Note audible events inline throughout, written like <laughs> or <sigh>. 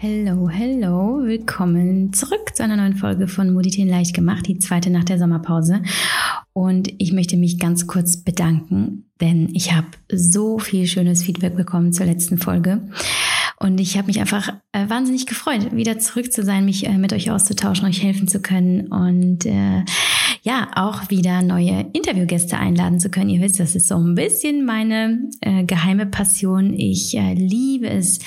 Hello, hello, willkommen zurück zu einer neuen Folge von Moditieren leicht gemacht, die zweite nach der Sommerpause. Und ich möchte mich ganz kurz bedanken, denn ich habe so viel schönes Feedback bekommen zur letzten Folge. Und ich habe mich einfach äh, wahnsinnig gefreut, wieder zurück zu sein, mich äh, mit euch auszutauschen, euch helfen zu können und äh, ja, auch wieder neue Interviewgäste einladen zu können. Ihr wisst, das ist so ein bisschen meine äh, geheime Passion. Ich äh, liebe es,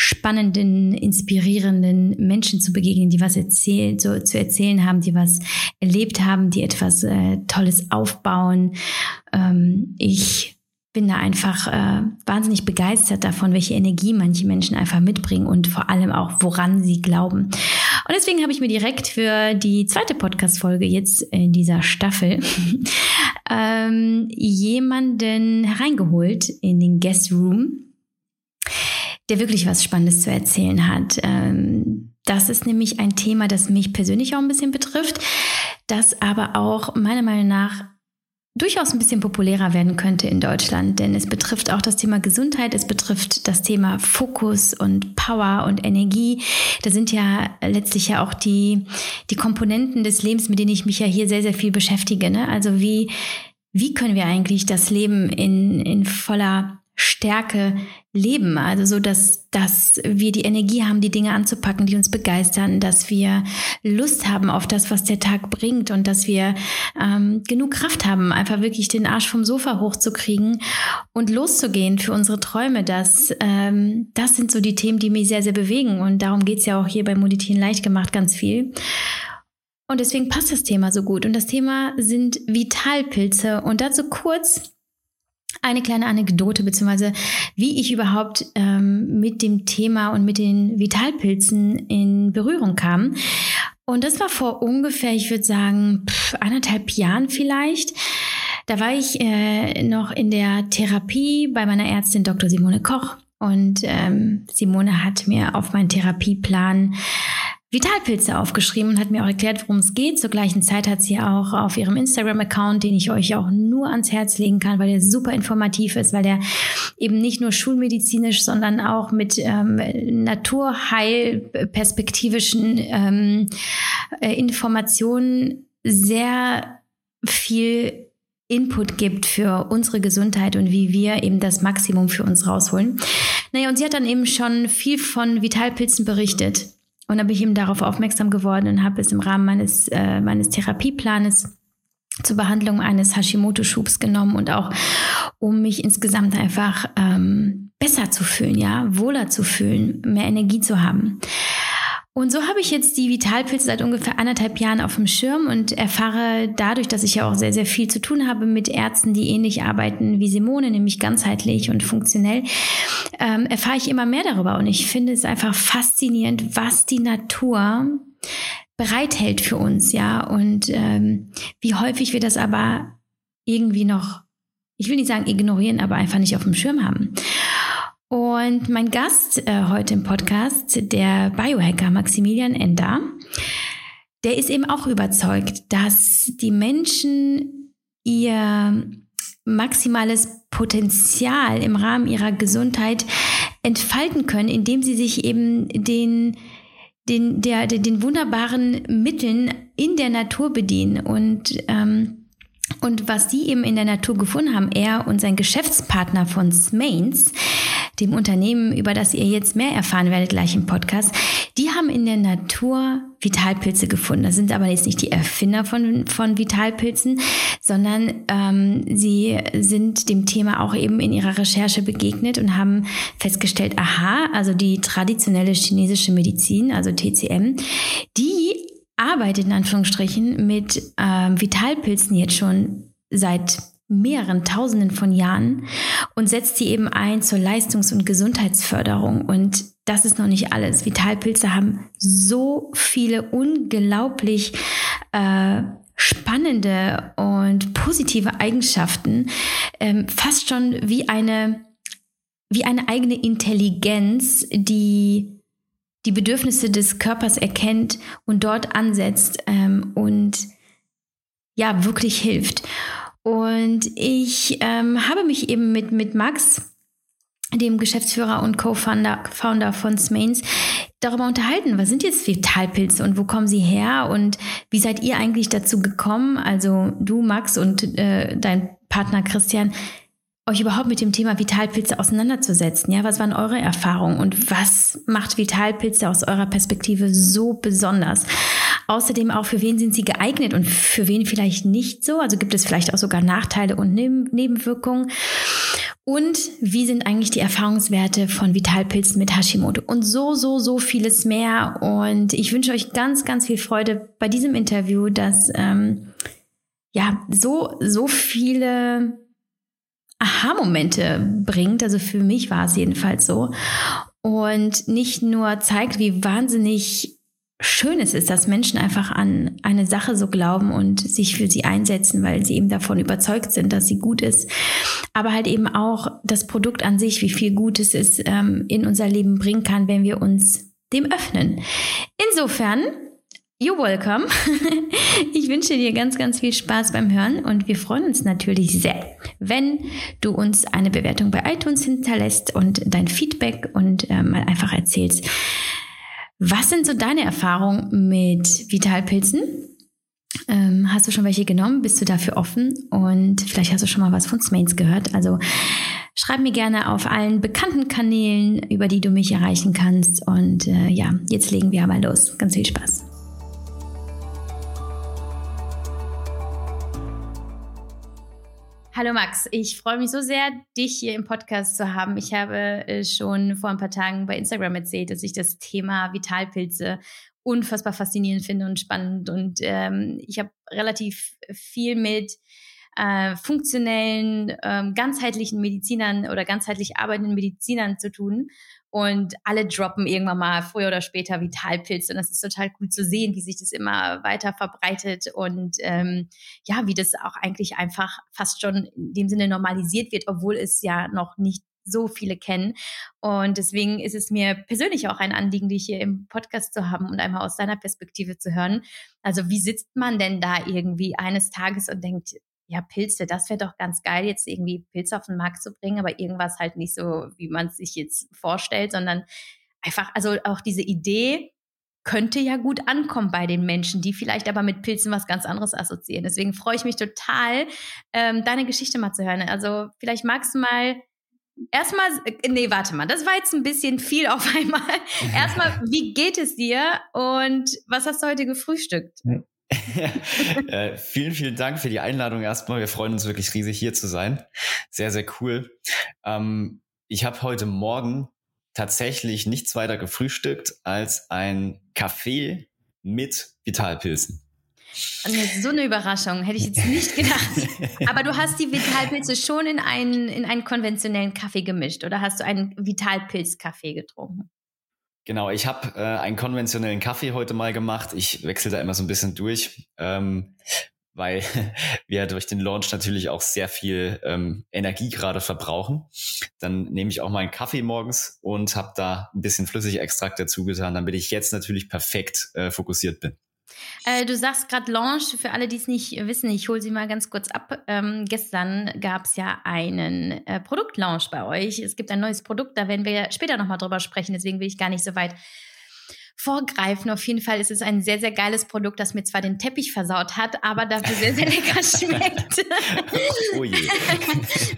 spannenden, inspirierenden Menschen zu begegnen, die was erzählt, so zu erzählen haben, die was erlebt haben, die etwas äh, Tolles aufbauen. Ähm, ich bin da einfach äh, wahnsinnig begeistert davon, welche Energie manche Menschen einfach mitbringen und vor allem auch, woran sie glauben. Und deswegen habe ich mir direkt für die zweite Podcast-Folge jetzt in dieser Staffel <laughs> ähm, jemanden hereingeholt in den Guest Room, der wirklich was Spannendes zu erzählen hat. Ähm, das ist nämlich ein Thema, das mich persönlich auch ein bisschen betrifft, das aber auch meiner Meinung nach durchaus ein bisschen populärer werden könnte in Deutschland, denn es betrifft auch das Thema Gesundheit, es betrifft das Thema Fokus und Power und Energie. Da sind ja letztlich ja auch die, die Komponenten des Lebens, mit denen ich mich ja hier sehr, sehr viel beschäftige. Ne? Also wie, wie können wir eigentlich das Leben in, in voller Stärke leben. Also so, dass, dass wir die Energie haben, die Dinge anzupacken, die uns begeistern, dass wir Lust haben auf das, was der Tag bringt und dass wir ähm, genug Kraft haben, einfach wirklich den Arsch vom Sofa hochzukriegen und loszugehen für unsere Träume. Das, ähm, das sind so die Themen, die mich sehr, sehr bewegen. Und darum geht's ja auch hier bei Moditin leicht gemacht ganz viel. Und deswegen passt das Thema so gut. Und das Thema sind Vitalpilze. Und dazu kurz eine kleine Anekdote, beziehungsweise wie ich überhaupt ähm, mit dem Thema und mit den Vitalpilzen in Berührung kam. Und das war vor ungefähr, ich würde sagen, pff, anderthalb Jahren vielleicht. Da war ich äh, noch in der Therapie bei meiner Ärztin Dr. Simone Koch. Und ähm, Simone hat mir auf meinen Therapieplan Vitalpilze aufgeschrieben und hat mir auch erklärt, worum es geht. Zur gleichen Zeit hat sie auch auf ihrem Instagram-Account, den ich euch auch nur ans Herz legen kann, weil der super informativ ist, weil der eben nicht nur schulmedizinisch, sondern auch mit ähm, naturheilperspektivischen ähm, äh, Informationen sehr viel Input gibt für unsere Gesundheit und wie wir eben das Maximum für uns rausholen. Naja, und sie hat dann eben schon viel von Vitalpilzen berichtet. Und dann bin ich eben darauf aufmerksam geworden und habe es im Rahmen meines, äh, meines Therapieplanes zur Behandlung eines Hashimoto-Schubs genommen und auch um mich insgesamt einfach ähm, besser zu fühlen, ja, wohler zu fühlen, mehr Energie zu haben. Und so habe ich jetzt die Vitalpilze seit ungefähr anderthalb Jahren auf dem Schirm und erfahre dadurch, dass ich ja auch sehr, sehr viel zu tun habe mit Ärzten, die ähnlich arbeiten wie Simone, nämlich ganzheitlich und funktionell, ähm, erfahre ich immer mehr darüber. Und ich finde es einfach faszinierend, was die Natur bereithält für uns, ja, und ähm, wie häufig wir das aber irgendwie noch, ich will nicht sagen ignorieren, aber einfach nicht auf dem Schirm haben. Und mein Gast äh, heute im Podcast, der Biohacker Maximilian Ender, der ist eben auch überzeugt, dass die Menschen ihr maximales Potenzial im Rahmen ihrer Gesundheit entfalten können, indem sie sich eben den, den, der, den wunderbaren Mitteln in der Natur bedienen. Und ähm, und was die eben in der Natur gefunden haben, er und sein Geschäftspartner von Smains, dem Unternehmen, über das ihr jetzt mehr erfahren werdet gleich im Podcast, die haben in der Natur Vitalpilze gefunden. Das sind aber jetzt nicht die Erfinder von, von Vitalpilzen, sondern ähm, sie sind dem Thema auch eben in ihrer Recherche begegnet und haben festgestellt, aha, also die traditionelle chinesische Medizin, also TCM, die arbeitet in Anführungsstrichen mit ähm, Vitalpilzen jetzt schon seit mehreren Tausenden von Jahren und setzt sie eben ein zur Leistungs- und Gesundheitsförderung. Und das ist noch nicht alles. Vitalpilze haben so viele unglaublich äh, spannende und positive Eigenschaften, ähm, fast schon wie eine, wie eine eigene Intelligenz, die die Bedürfnisse des Körpers erkennt und dort ansetzt ähm, und ja, wirklich hilft. Und ich ähm, habe mich eben mit, mit Max, dem Geschäftsführer und Co-Founder Founder von Smains, darüber unterhalten, was sind jetzt Vitalpilze und wo kommen sie her und wie seid ihr eigentlich dazu gekommen, also du Max und äh, dein Partner Christian, euch überhaupt mit dem Thema Vitalpilze auseinanderzusetzen. Ja, was waren eure Erfahrungen und was macht Vitalpilze aus eurer Perspektive so besonders? Außerdem auch, für wen sind sie geeignet und für wen vielleicht nicht so? Also gibt es vielleicht auch sogar Nachteile und Nebenwirkungen? Und wie sind eigentlich die Erfahrungswerte von Vitalpilzen mit Hashimoto? Und so, so, so vieles mehr. Und ich wünsche euch ganz, ganz viel Freude bei diesem Interview, dass ähm, ja so, so viele Aha-Momente bringt. Also für mich war es jedenfalls so. Und nicht nur zeigt, wie wahnsinnig schön es ist, dass Menschen einfach an eine Sache so glauben und sich für sie einsetzen, weil sie eben davon überzeugt sind, dass sie gut ist. Aber halt eben auch das Produkt an sich, wie viel Gutes es ähm, in unser Leben bringen kann, wenn wir uns dem öffnen. Insofern You're welcome. <laughs> Ich wünsche dir ganz, ganz viel Spaß beim Hören und wir freuen uns natürlich sehr, wenn du uns eine Bewertung bei iTunes hinterlässt und dein Feedback und äh, mal einfach erzählst, was sind so deine Erfahrungen mit Vitalpilzen? Ähm, hast du schon welche genommen? Bist du dafür offen? Und vielleicht hast du schon mal was von Smains gehört. Also schreib mir gerne auf allen bekannten Kanälen, über die du mich erreichen kannst. Und äh, ja, jetzt legen wir aber los. Ganz viel Spaß. Hallo Max, ich freue mich so sehr, dich hier im Podcast zu haben. Ich habe äh, schon vor ein paar Tagen bei Instagram erzählt, dass ich das Thema Vitalpilze unfassbar faszinierend finde und spannend. Und ähm, ich habe relativ viel mit äh, funktionellen, ähm, ganzheitlichen Medizinern oder ganzheitlich arbeitenden Medizinern zu tun. Und alle droppen irgendwann mal früher oder später Vitalpilze. Und das ist total cool zu sehen, wie sich das immer weiter verbreitet und ähm, ja, wie das auch eigentlich einfach fast schon in dem Sinne normalisiert wird, obwohl es ja noch nicht so viele kennen. Und deswegen ist es mir persönlich auch ein Anliegen, dich hier im Podcast zu haben und einmal aus deiner Perspektive zu hören. Also wie sitzt man denn da irgendwie eines Tages und denkt, ja, Pilze, das wäre doch ganz geil, jetzt irgendwie Pilze auf den Markt zu bringen, aber irgendwas halt nicht so, wie man es sich jetzt vorstellt, sondern einfach, also auch diese Idee könnte ja gut ankommen bei den Menschen, die vielleicht aber mit Pilzen was ganz anderes assoziieren. Deswegen freue ich mich total, ähm, deine Geschichte mal zu hören. Also vielleicht magst du mal Erstmal, äh, nee, warte mal, das war jetzt ein bisschen viel auf <laughs> einmal. Erstmal, wie geht es dir und was hast du heute gefrühstückt? Äh, vielen, vielen Dank für die Einladung erstmal. Wir freuen uns wirklich riesig hier zu sein. Sehr, sehr cool. Ähm, ich habe heute Morgen tatsächlich nichts weiter gefrühstückt als ein Kaffee mit Vitalpilzen. So eine Überraschung, hätte ich jetzt nicht gedacht. <laughs> Aber du hast die Vitalpilze schon in einen, in einen konventionellen Kaffee gemischt oder hast du einen Vitalpilz-Kaffee getrunken? Genau, ich habe äh, einen konventionellen Kaffee heute mal gemacht. Ich wechsle da immer so ein bisschen durch, ähm, weil <laughs> wir durch den Launch natürlich auch sehr viel ähm, Energie gerade verbrauchen. Dann nehme ich auch mal einen Kaffee morgens und habe da ein bisschen Flüssigextrakt dazu getan, damit ich jetzt natürlich perfekt äh, fokussiert bin. Äh, du sagst gerade Launch, für alle, die es nicht wissen, ich hole sie mal ganz kurz ab. Ähm, gestern gab es ja einen äh, Produktlaunch bei euch. Es gibt ein neues Produkt, da werden wir später nochmal drüber sprechen, deswegen will ich gar nicht so weit vorgreifen. Auf jeden Fall ist es ein sehr, sehr geiles Produkt, das mir zwar den Teppich versaut hat, aber dafür sehr, sehr lecker <laughs> schmeckt. oh je. <laughs>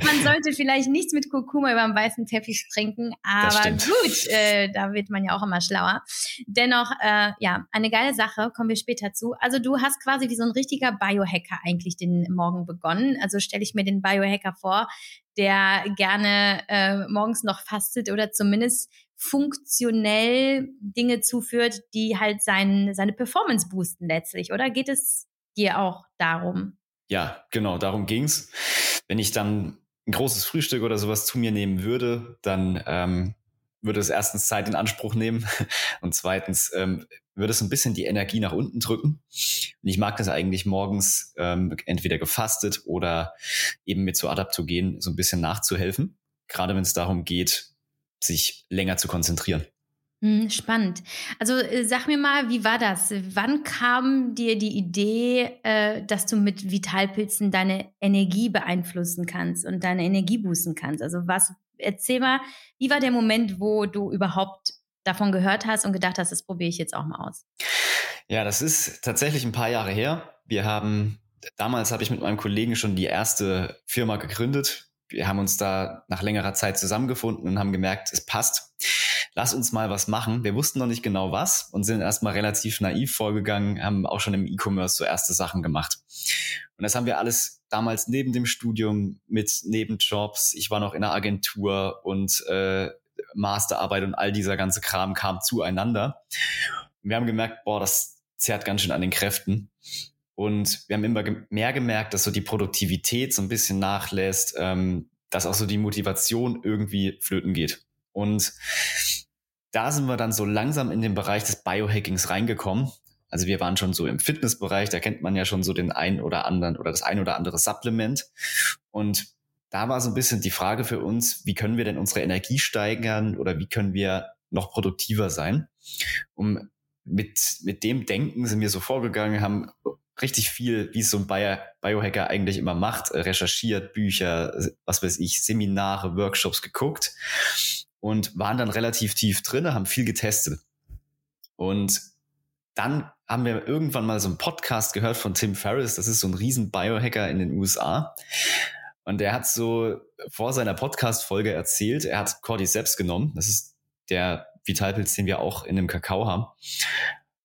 man sollte vielleicht nichts mit Kurkuma über dem weißen Teppich trinken, aber gut, äh, da wird man ja auch immer schlauer. Dennoch, äh, ja, eine geile Sache, kommen wir später zu. Also du hast quasi wie so ein richtiger Biohacker eigentlich den Morgen begonnen. Also stelle ich mir den Biohacker vor, der gerne äh, morgens noch fastet oder zumindest funktionell Dinge zuführt, die halt sein, seine Performance boosten letztlich, oder geht es dir auch darum? Ja, genau, darum ging's. Wenn ich dann ein großes Frühstück oder sowas zu mir nehmen würde, dann ähm, würde es erstens Zeit in Anspruch nehmen <laughs> und zweitens ähm, würde es ein bisschen die Energie nach unten drücken. Und ich mag das eigentlich morgens ähm, entweder gefastet oder eben mit so Adaptogen so ein bisschen nachzuhelfen. Gerade wenn es darum geht, sich länger zu konzentrieren. Hm, spannend. Also äh, sag mir mal, wie war das? Wann kam dir die Idee, äh, dass du mit Vitalpilzen deine Energie beeinflussen kannst und deine Energie boosten kannst? Also was, erzähl mal, wie war der Moment, wo du überhaupt davon gehört hast und gedacht hast, das probiere ich jetzt auch mal aus? Ja, das ist tatsächlich ein paar Jahre her. Wir haben, damals habe ich mit meinem Kollegen schon die erste Firma gegründet. Wir haben uns da nach längerer Zeit zusammengefunden und haben gemerkt, es passt. Lass uns mal was machen. Wir wussten noch nicht genau was und sind erstmal relativ naiv vorgegangen, haben auch schon im E-Commerce so erste Sachen gemacht. Und das haben wir alles damals neben dem Studium mit Nebenjobs. Ich war noch in der Agentur und äh, Masterarbeit und all dieser ganze Kram kam zueinander. wir haben gemerkt, boah, das zerrt ganz schön an den Kräften. Und wir haben immer mehr gemerkt, dass so die Produktivität so ein bisschen nachlässt, ähm, dass auch so die Motivation irgendwie flöten geht. Und da sind wir dann so langsam in den Bereich des Biohackings reingekommen. Also wir waren schon so im Fitnessbereich, da kennt man ja schon so den ein oder anderen oder das ein oder andere Supplement. Und da war so ein bisschen die Frage für uns, wie können wir denn unsere Energie steigern oder wie können wir noch produktiver sein? Um mit, mit dem Denken sind wir so vorgegangen, haben richtig viel, wie es so ein Bio Biohacker eigentlich immer macht, äh, recherchiert, Bücher, was weiß ich, Seminare, Workshops geguckt und waren dann relativ tief drin, haben viel getestet. Und dann haben wir irgendwann mal so einen Podcast gehört von Tim Ferriss, das ist so ein riesen Biohacker in den USA. Und der hat so vor seiner Podcast-Folge erzählt, er hat Cordyceps genommen. Das ist der Vitalpilz, den wir auch in dem Kakao haben.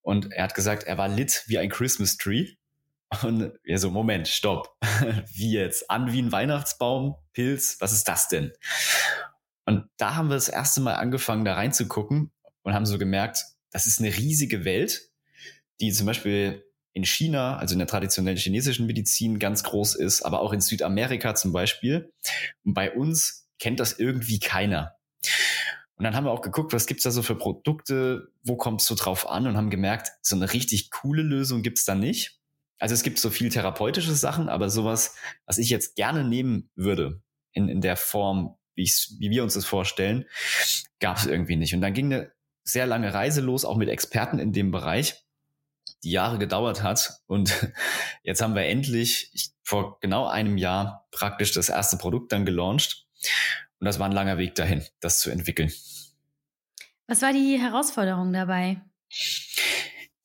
Und er hat gesagt, er war lit wie ein Christmas Tree. Und er so, Moment, stopp. <laughs> wie jetzt? An wie ein Weihnachtsbaum, Pilz, was ist das denn? Und da haben wir das erste Mal angefangen, da reinzugucken und haben so gemerkt, das ist eine riesige Welt, die zum Beispiel in China, also in der traditionellen chinesischen Medizin ganz groß ist, aber auch in Südamerika zum Beispiel. Und bei uns kennt das irgendwie keiner. Und dann haben wir auch geguckt, was gibt's da so für Produkte, wo es so drauf an und haben gemerkt, so eine richtig coole Lösung gibt's da nicht. Also es gibt so viel therapeutische Sachen, aber sowas, was ich jetzt gerne nehmen würde, in, in der Form, wie, wie wir uns das vorstellen, gab es irgendwie nicht. Und dann ging eine sehr lange Reise los, auch mit Experten in dem Bereich die Jahre gedauert hat. Und <laughs> jetzt haben wir endlich ich, vor genau einem Jahr praktisch das erste Produkt dann gelauncht. Und das war ein langer Weg dahin, das zu entwickeln. Was war die Herausforderung dabei?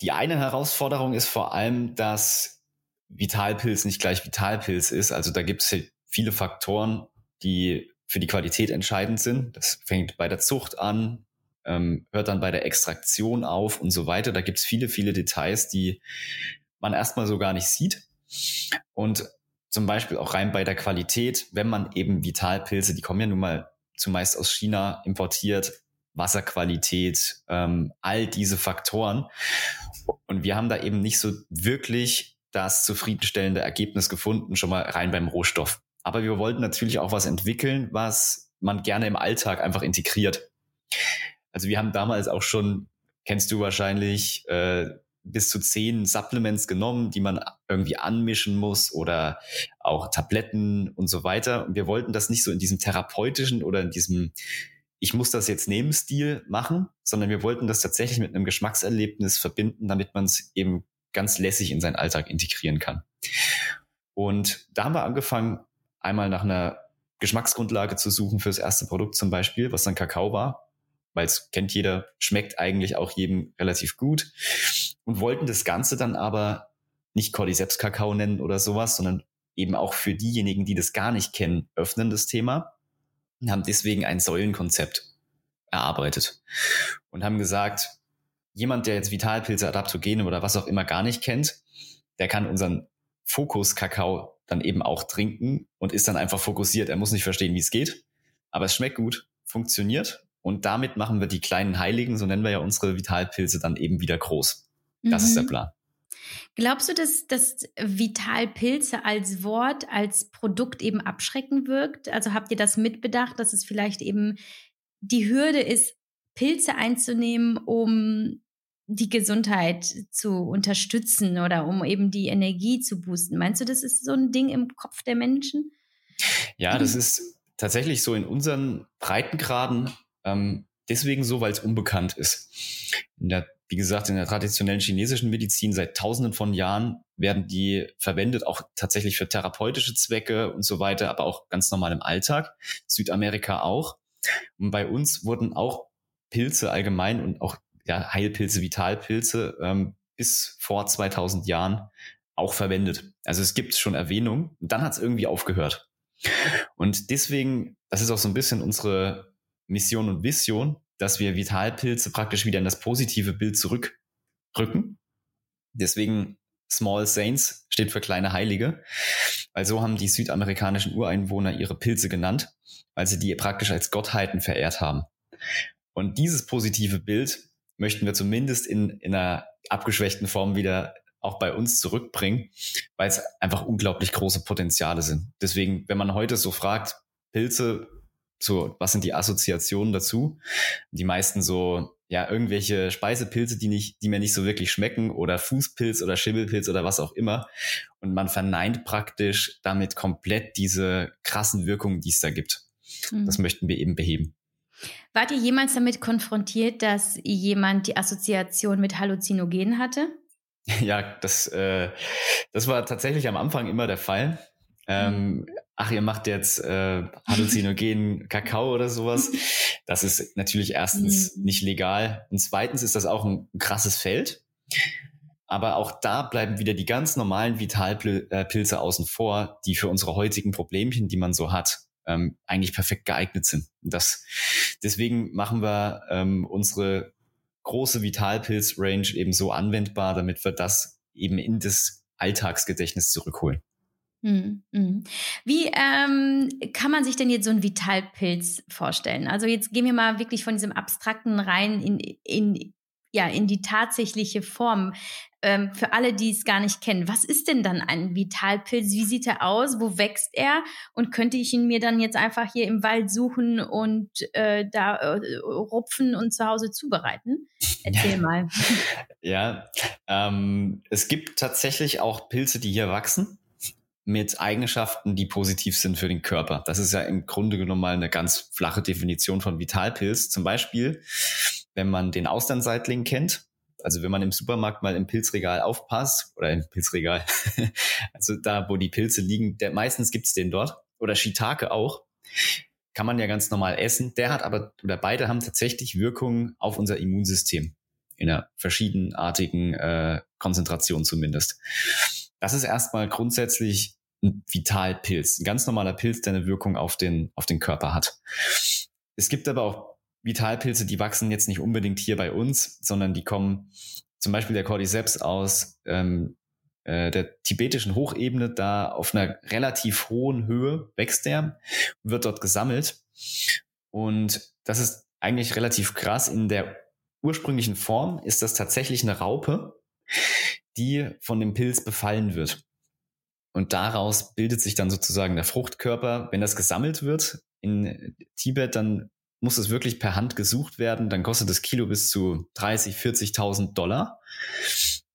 Die eine Herausforderung ist vor allem, dass Vitalpilz nicht gleich Vitalpilz ist. Also da gibt es viele Faktoren, die für die Qualität entscheidend sind. Das fängt bei der Zucht an, ähm, hört dann bei der Extraktion auf und so weiter. Da gibt es viele, viele Details, die man erstmal so gar nicht sieht. Und zum Beispiel auch rein bei der Qualität, wenn man eben Vitalpilze, die kommen ja nun mal zumeist aus China importiert, Wasserqualität, ähm, all diese Faktoren. Und wir haben da eben nicht so wirklich das zufriedenstellende Ergebnis gefunden, schon mal rein beim Rohstoff. Aber wir wollten natürlich auch was entwickeln, was man gerne im Alltag einfach integriert. Also wir haben damals auch schon, kennst du wahrscheinlich, äh, bis zu zehn Supplements genommen, die man irgendwie anmischen muss oder auch Tabletten und so weiter. Und wir wollten das nicht so in diesem therapeutischen oder in diesem ich muss das jetzt neben Stil machen, sondern wir wollten das tatsächlich mit einem Geschmackserlebnis verbinden, damit man es eben ganz lässig in seinen Alltag integrieren kann. Und da haben wir angefangen, einmal nach einer Geschmacksgrundlage zu suchen fürs erste Produkt zum Beispiel, was dann Kakao war weil es kennt jeder, schmeckt eigentlich auch jedem relativ gut und wollten das Ganze dann aber nicht Cordyceps Kakao nennen oder sowas, sondern eben auch für diejenigen, die das gar nicht kennen, öffnen das Thema und haben deswegen ein Säulenkonzept erarbeitet und haben gesagt, jemand, der jetzt Vitalpilze, Adaptogene oder was auch immer gar nicht kennt, der kann unseren Fokus Kakao dann eben auch trinken und ist dann einfach fokussiert. Er muss nicht verstehen, wie es geht, aber es schmeckt gut, funktioniert und damit machen wir die kleinen Heiligen, so nennen wir ja unsere Vitalpilze, dann eben wieder groß. Das mhm. ist der mhm. Plan. Glaubst du, dass, dass Vitalpilze als Wort, als Produkt eben abschrecken wirkt? Also habt ihr das mitbedacht, dass es vielleicht eben die Hürde ist, Pilze einzunehmen, um die Gesundheit zu unterstützen oder um eben die Energie zu boosten? Meinst du, das ist so ein Ding im Kopf der Menschen? Ja, das ist tatsächlich so in unseren Breitengraden ähm, deswegen so, weil es unbekannt ist. Der, wie gesagt, in der traditionellen chinesischen Medizin seit tausenden von Jahren werden die verwendet, auch tatsächlich für therapeutische Zwecke und so weiter, aber auch ganz normal im Alltag. Südamerika auch. Und bei uns wurden auch Pilze allgemein und auch ja, Heilpilze, Vitalpilze ähm, bis vor 2000 Jahren auch verwendet. Also es gibt schon Erwähnung. Und dann hat es irgendwie aufgehört. Und deswegen, das ist auch so ein bisschen unsere Mission und Vision, dass wir Vitalpilze praktisch wieder in das positive Bild zurückrücken. Deswegen Small Saints steht für kleine Heilige, weil so haben die südamerikanischen Ureinwohner ihre Pilze genannt, weil sie die praktisch als Gottheiten verehrt haben. Und dieses positive Bild möchten wir zumindest in, in einer abgeschwächten Form wieder auch bei uns zurückbringen, weil es einfach unglaublich große Potenziale sind. Deswegen, wenn man heute so fragt, Pilze, so, was sind die Assoziationen dazu? Die meisten so, ja, irgendwelche Speisepilze, die nicht, die mir nicht so wirklich schmecken oder Fußpilz oder Schimmelpilz oder was auch immer. Und man verneint praktisch damit komplett diese krassen Wirkungen, die es da gibt. Mhm. Das möchten wir eben beheben. Wart ihr jemals damit konfrontiert, dass jemand die Assoziation mit Halluzinogenen hatte? <laughs> Ja, das, äh, das war tatsächlich am Anfang immer der Fall. Ähm, mhm. ach, ihr macht jetzt äh, halluzinogenen <laughs> Kakao oder sowas. Das ist natürlich erstens mhm. nicht legal und zweitens ist das auch ein krasses Feld. Aber auch da bleiben wieder die ganz normalen Vitalpilze außen vor, die für unsere heutigen Problemchen, die man so hat, ähm, eigentlich perfekt geeignet sind. Das, deswegen machen wir ähm, unsere große Vitalpilz-Range eben so anwendbar, damit wir das eben in das Alltagsgedächtnis zurückholen. Mhm, mhm. Wie ähm, kann man sich denn jetzt so einen Vitalpilz vorstellen? Also jetzt gehen wir mal wirklich von diesem Abstrakten rein in, in, ja, in die tatsächliche Form. Ähm, für alle, die es gar nicht kennen, was ist denn dann ein Vitalpilz? Wie sieht er aus? Wo wächst er? Und könnte ich ihn mir dann jetzt einfach hier im Wald suchen und äh, da äh, rupfen und zu Hause zubereiten? Erzähl <laughs> mal. ja, ähm, es gibt tatsächlich auch Pilze, die hier wachsen mit Eigenschaften, die positiv sind für den Körper. Das ist ja im Grunde genommen mal eine ganz flache Definition von Vitalpilz. Zum Beispiel, wenn man den Austernseitling kennt, also wenn man im Supermarkt mal im Pilzregal aufpasst, oder im Pilzregal, <laughs> also da, wo die Pilze liegen, der, meistens gibt's den dort, oder Shiitake auch, kann man ja ganz normal essen. Der hat aber, oder beide haben tatsächlich Wirkungen auf unser Immunsystem. In einer verschiedenartigen äh, Konzentration zumindest. Das ist erstmal grundsätzlich ein Vitalpilz, ein ganz normaler Pilz, der eine Wirkung auf den, auf den Körper hat. Es gibt aber auch Vitalpilze, die wachsen jetzt nicht unbedingt hier bei uns, sondern die kommen zum Beispiel der Cordyceps aus ähm, äh, der tibetischen Hochebene, da auf einer relativ hohen Höhe wächst der, wird dort gesammelt. Und das ist eigentlich relativ krass. In der ursprünglichen Form ist das tatsächlich eine Raupe, die von dem Pilz befallen wird. Und daraus bildet sich dann sozusagen der Fruchtkörper. Wenn das gesammelt wird in Tibet, dann muss es wirklich per Hand gesucht werden. Dann kostet das Kilo bis zu 30, 40.000 Dollar.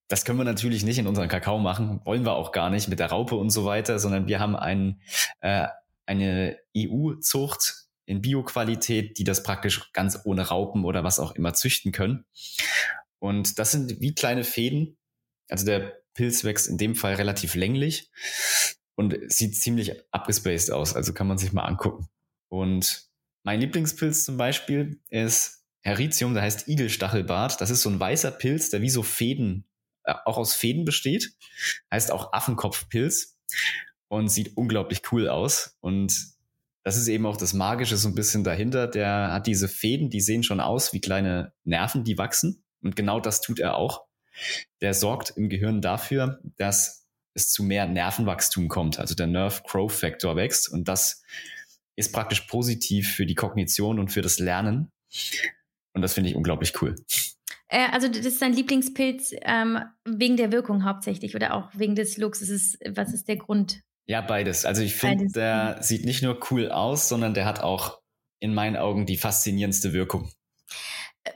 Das können wir natürlich nicht in unseren Kakao machen, wollen wir auch gar nicht mit der Raupe und so weiter, sondern wir haben ein, äh, eine EU-Zucht in Bioqualität, die das praktisch ganz ohne Raupen oder was auch immer züchten können. Und das sind wie kleine Fäden. Also der Pilz wächst in dem Fall relativ länglich und sieht ziemlich abgespaced aus. Also kann man sich mal angucken. Und mein Lieblingspilz zum Beispiel ist Heritium, der heißt Igelstachelbart. Das ist so ein weißer Pilz, der wie so Fäden, äh, auch aus Fäden besteht. Heißt auch Affenkopfpilz und sieht unglaublich cool aus. Und das ist eben auch das Magische so ein bisschen dahinter. Der hat diese Fäden, die sehen schon aus wie kleine Nerven, die wachsen. Und genau das tut er auch. Der sorgt im Gehirn dafür, dass es zu mehr Nervenwachstum kommt. Also der Nerve Growth Factor wächst und das ist praktisch positiv für die Kognition und für das Lernen. Und das finde ich unglaublich cool. Äh, also das ist dein Lieblingspilz ähm, wegen der Wirkung hauptsächlich oder auch wegen des Looks? Ist, was ist der Grund? Ja, beides. Also ich finde, der sieht nicht nur cool aus, sondern der hat auch in meinen Augen die faszinierendste Wirkung.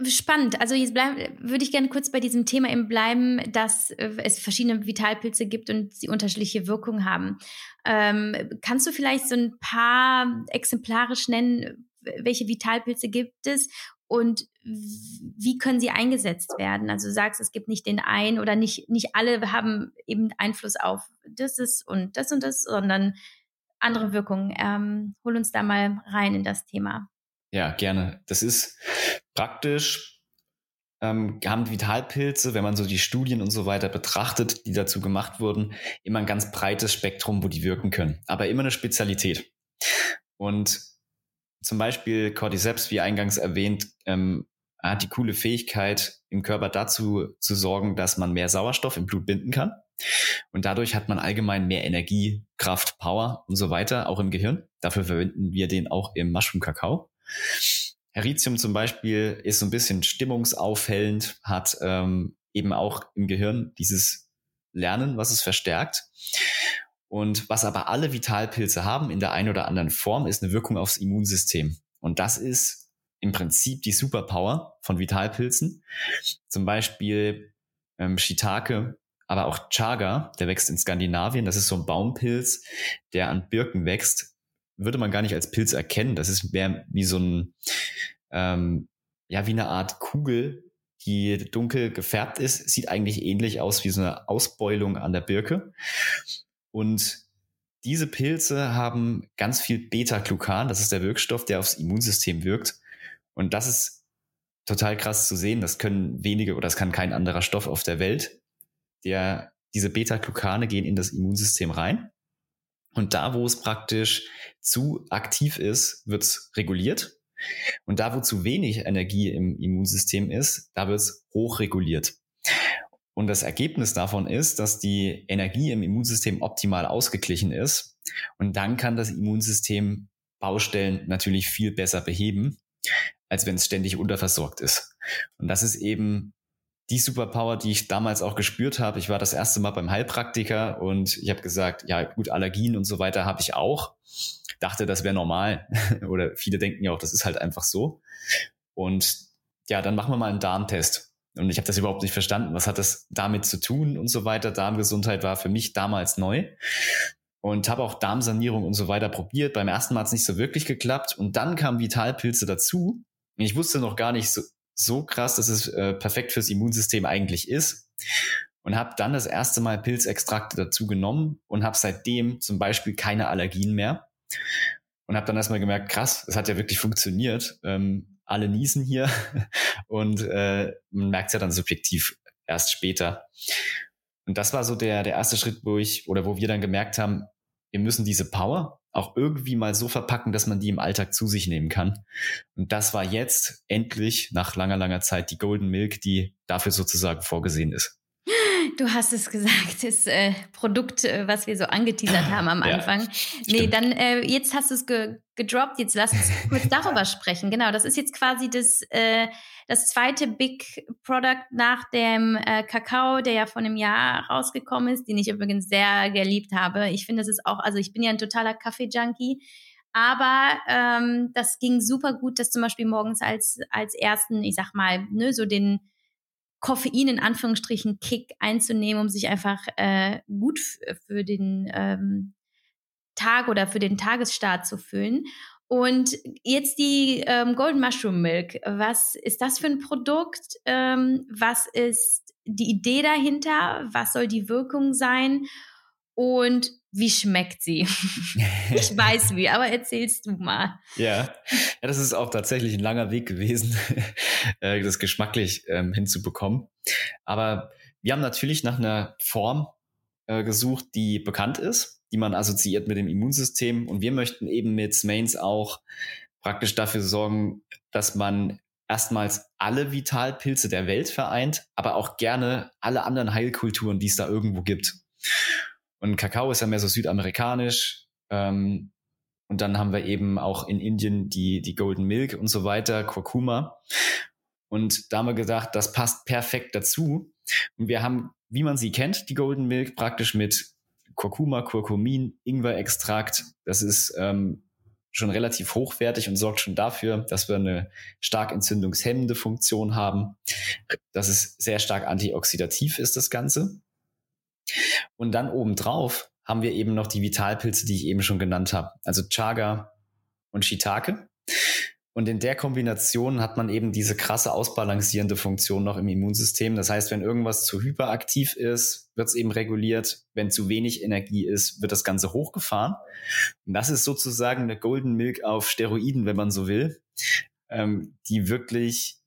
Spannend. Also jetzt bleib, würde ich gerne kurz bei diesem Thema eben bleiben, dass äh, es verschiedene Vitalpilze gibt und sie unterschiedliche Wirkungen haben. Ähm, kannst du vielleicht so ein paar exemplarisch nennen, welche Vitalpilze gibt es und wie können sie eingesetzt werden? Also du sagst, es gibt nicht den einen oder nicht, nicht alle haben eben Einfluss auf das ist und das und das, sondern andere Wirkungen. Ähm, hol uns da mal rein in das Thema. Ja, gerne. Das ist Praktisch ähm, haben Vitalpilze, wenn man so die Studien und so weiter betrachtet, die dazu gemacht wurden, immer ein ganz breites Spektrum, wo die wirken können, aber immer eine Spezialität. Und zum Beispiel Cordyceps, wie eingangs erwähnt, ähm, hat die coole Fähigkeit, im Körper dazu zu sorgen, dass man mehr Sauerstoff im Blut binden kann. Und dadurch hat man allgemein mehr Energie, Kraft, Power und so weiter, auch im Gehirn. Dafür verwenden wir den auch im Mushroom-Kakao. Heritium zum Beispiel ist so ein bisschen stimmungsaufhellend, hat ähm, eben auch im Gehirn dieses Lernen, was es verstärkt. Und was aber alle Vitalpilze haben in der einen oder anderen Form, ist eine Wirkung aufs Immunsystem. Und das ist im Prinzip die Superpower von Vitalpilzen. Zum Beispiel ähm, Shiitake, aber auch Chaga, der wächst in Skandinavien. Das ist so ein Baumpilz, der an Birken wächst. Würde man gar nicht als Pilz erkennen. Das ist mehr wie so ein, ähm, ja, wie eine Art Kugel, die dunkel gefärbt ist. Sieht eigentlich ähnlich aus wie so eine Ausbeulung an der Birke. Und diese Pilze haben ganz viel Beta-Glucan, das ist der Wirkstoff, der aufs Immunsystem wirkt. Und das ist total krass zu sehen. Das können wenige oder das kann kein anderer Stoff auf der Welt. Der, diese Beta-Glucane gehen in das Immunsystem rein. Und da, wo es praktisch zu aktiv ist, wird es reguliert. Und da, wo zu wenig Energie im Immunsystem ist, da wird es hochreguliert. Und das Ergebnis davon ist, dass die Energie im Immunsystem optimal ausgeglichen ist. Und dann kann das Immunsystem Baustellen natürlich viel besser beheben, als wenn es ständig unterversorgt ist. Und das ist eben die Superpower, die ich damals auch gespürt habe. Ich war das erste Mal beim Heilpraktiker und ich habe gesagt, ja gut, Allergien und so weiter habe ich auch. Dachte, das wäre normal. <laughs> Oder viele denken ja auch, das ist halt einfach so. Und ja, dann machen wir mal einen Darmtest. Und ich habe das überhaupt nicht verstanden. Was hat das damit zu tun und so weiter? Darmgesundheit war für mich damals neu und habe auch Darmsanierung und so weiter probiert. Beim ersten Mal hat es nicht so wirklich geklappt und dann kamen Vitalpilze dazu. Ich wusste noch gar nicht so, so krass, dass es äh, perfekt fürs Immunsystem eigentlich ist. Und habe dann das erste Mal Pilzextrakte dazu genommen und habe seitdem zum Beispiel keine Allergien mehr. Und habe dann erstmal gemerkt, krass, es hat ja wirklich funktioniert. Ähm, alle niesen hier <laughs> und äh, man merkt es ja dann subjektiv erst später. Und das war so der, der erste Schritt, wo ich oder wo wir dann gemerkt haben, wir müssen diese Power auch irgendwie mal so verpacken, dass man die im Alltag zu sich nehmen kann. Und das war jetzt endlich nach langer, langer Zeit die Golden Milk, die dafür sozusagen vorgesehen ist. Du hast es gesagt, das äh, Produkt, äh, was wir so angeteasert haben am Anfang. Ja, nee, dann äh, jetzt hast du es ge gedroppt. Jetzt lass uns kurz <laughs> darüber sprechen. Genau, das ist jetzt quasi das, äh, das zweite Big Product nach dem äh, Kakao, der ja vor einem Jahr rausgekommen ist, den ich übrigens sehr geliebt habe. Ich finde, das ist auch, also ich bin ja ein totaler Kaffee-Junkie. Aber ähm, das ging super gut, das zum Beispiel morgens als, als ersten, ich sag mal, ne, so den Koffein in Anführungsstrichen Kick einzunehmen, um sich einfach äh, gut für den ähm, Tag oder für den Tagesstart zu fühlen. Und jetzt die ähm, Golden Mushroom Milk. Was ist das für ein Produkt? Ähm, was ist die Idee dahinter? Was soll die Wirkung sein? Und wie schmeckt sie? <laughs> ich weiß wie, aber erzählst du mal. Ja, ja das ist auch tatsächlich ein langer Weg gewesen, <laughs> äh, das geschmacklich ähm, hinzubekommen. Aber wir haben natürlich nach einer Form äh, gesucht, die bekannt ist, die man assoziiert mit dem Immunsystem. Und wir möchten eben mit Smains auch praktisch dafür sorgen, dass man erstmals alle Vitalpilze der Welt vereint, aber auch gerne alle anderen Heilkulturen, die es da irgendwo gibt. Und Kakao ist ja mehr so südamerikanisch. Ähm, und dann haben wir eben auch in Indien die, die Golden Milk und so weiter, Kurkuma. Und da haben wir gedacht, das passt perfekt dazu. Und wir haben, wie man sie kennt, die Golden Milk praktisch mit Kurkuma, Kurkumin, Ingwer-Extrakt. Das ist ähm, schon relativ hochwertig und sorgt schon dafür, dass wir eine stark entzündungshemmende Funktion haben. Das ist sehr stark antioxidativ ist, das Ganze. Und dann obendrauf haben wir eben noch die Vitalpilze, die ich eben schon genannt habe. Also Chaga und Shiitake. Und in der Kombination hat man eben diese krasse ausbalancierende Funktion noch im Immunsystem. Das heißt, wenn irgendwas zu hyperaktiv ist, wird es eben reguliert. Wenn zu wenig Energie ist, wird das Ganze hochgefahren. Und das ist sozusagen eine Golden Milk auf Steroiden, wenn man so will. ähm, die wirklich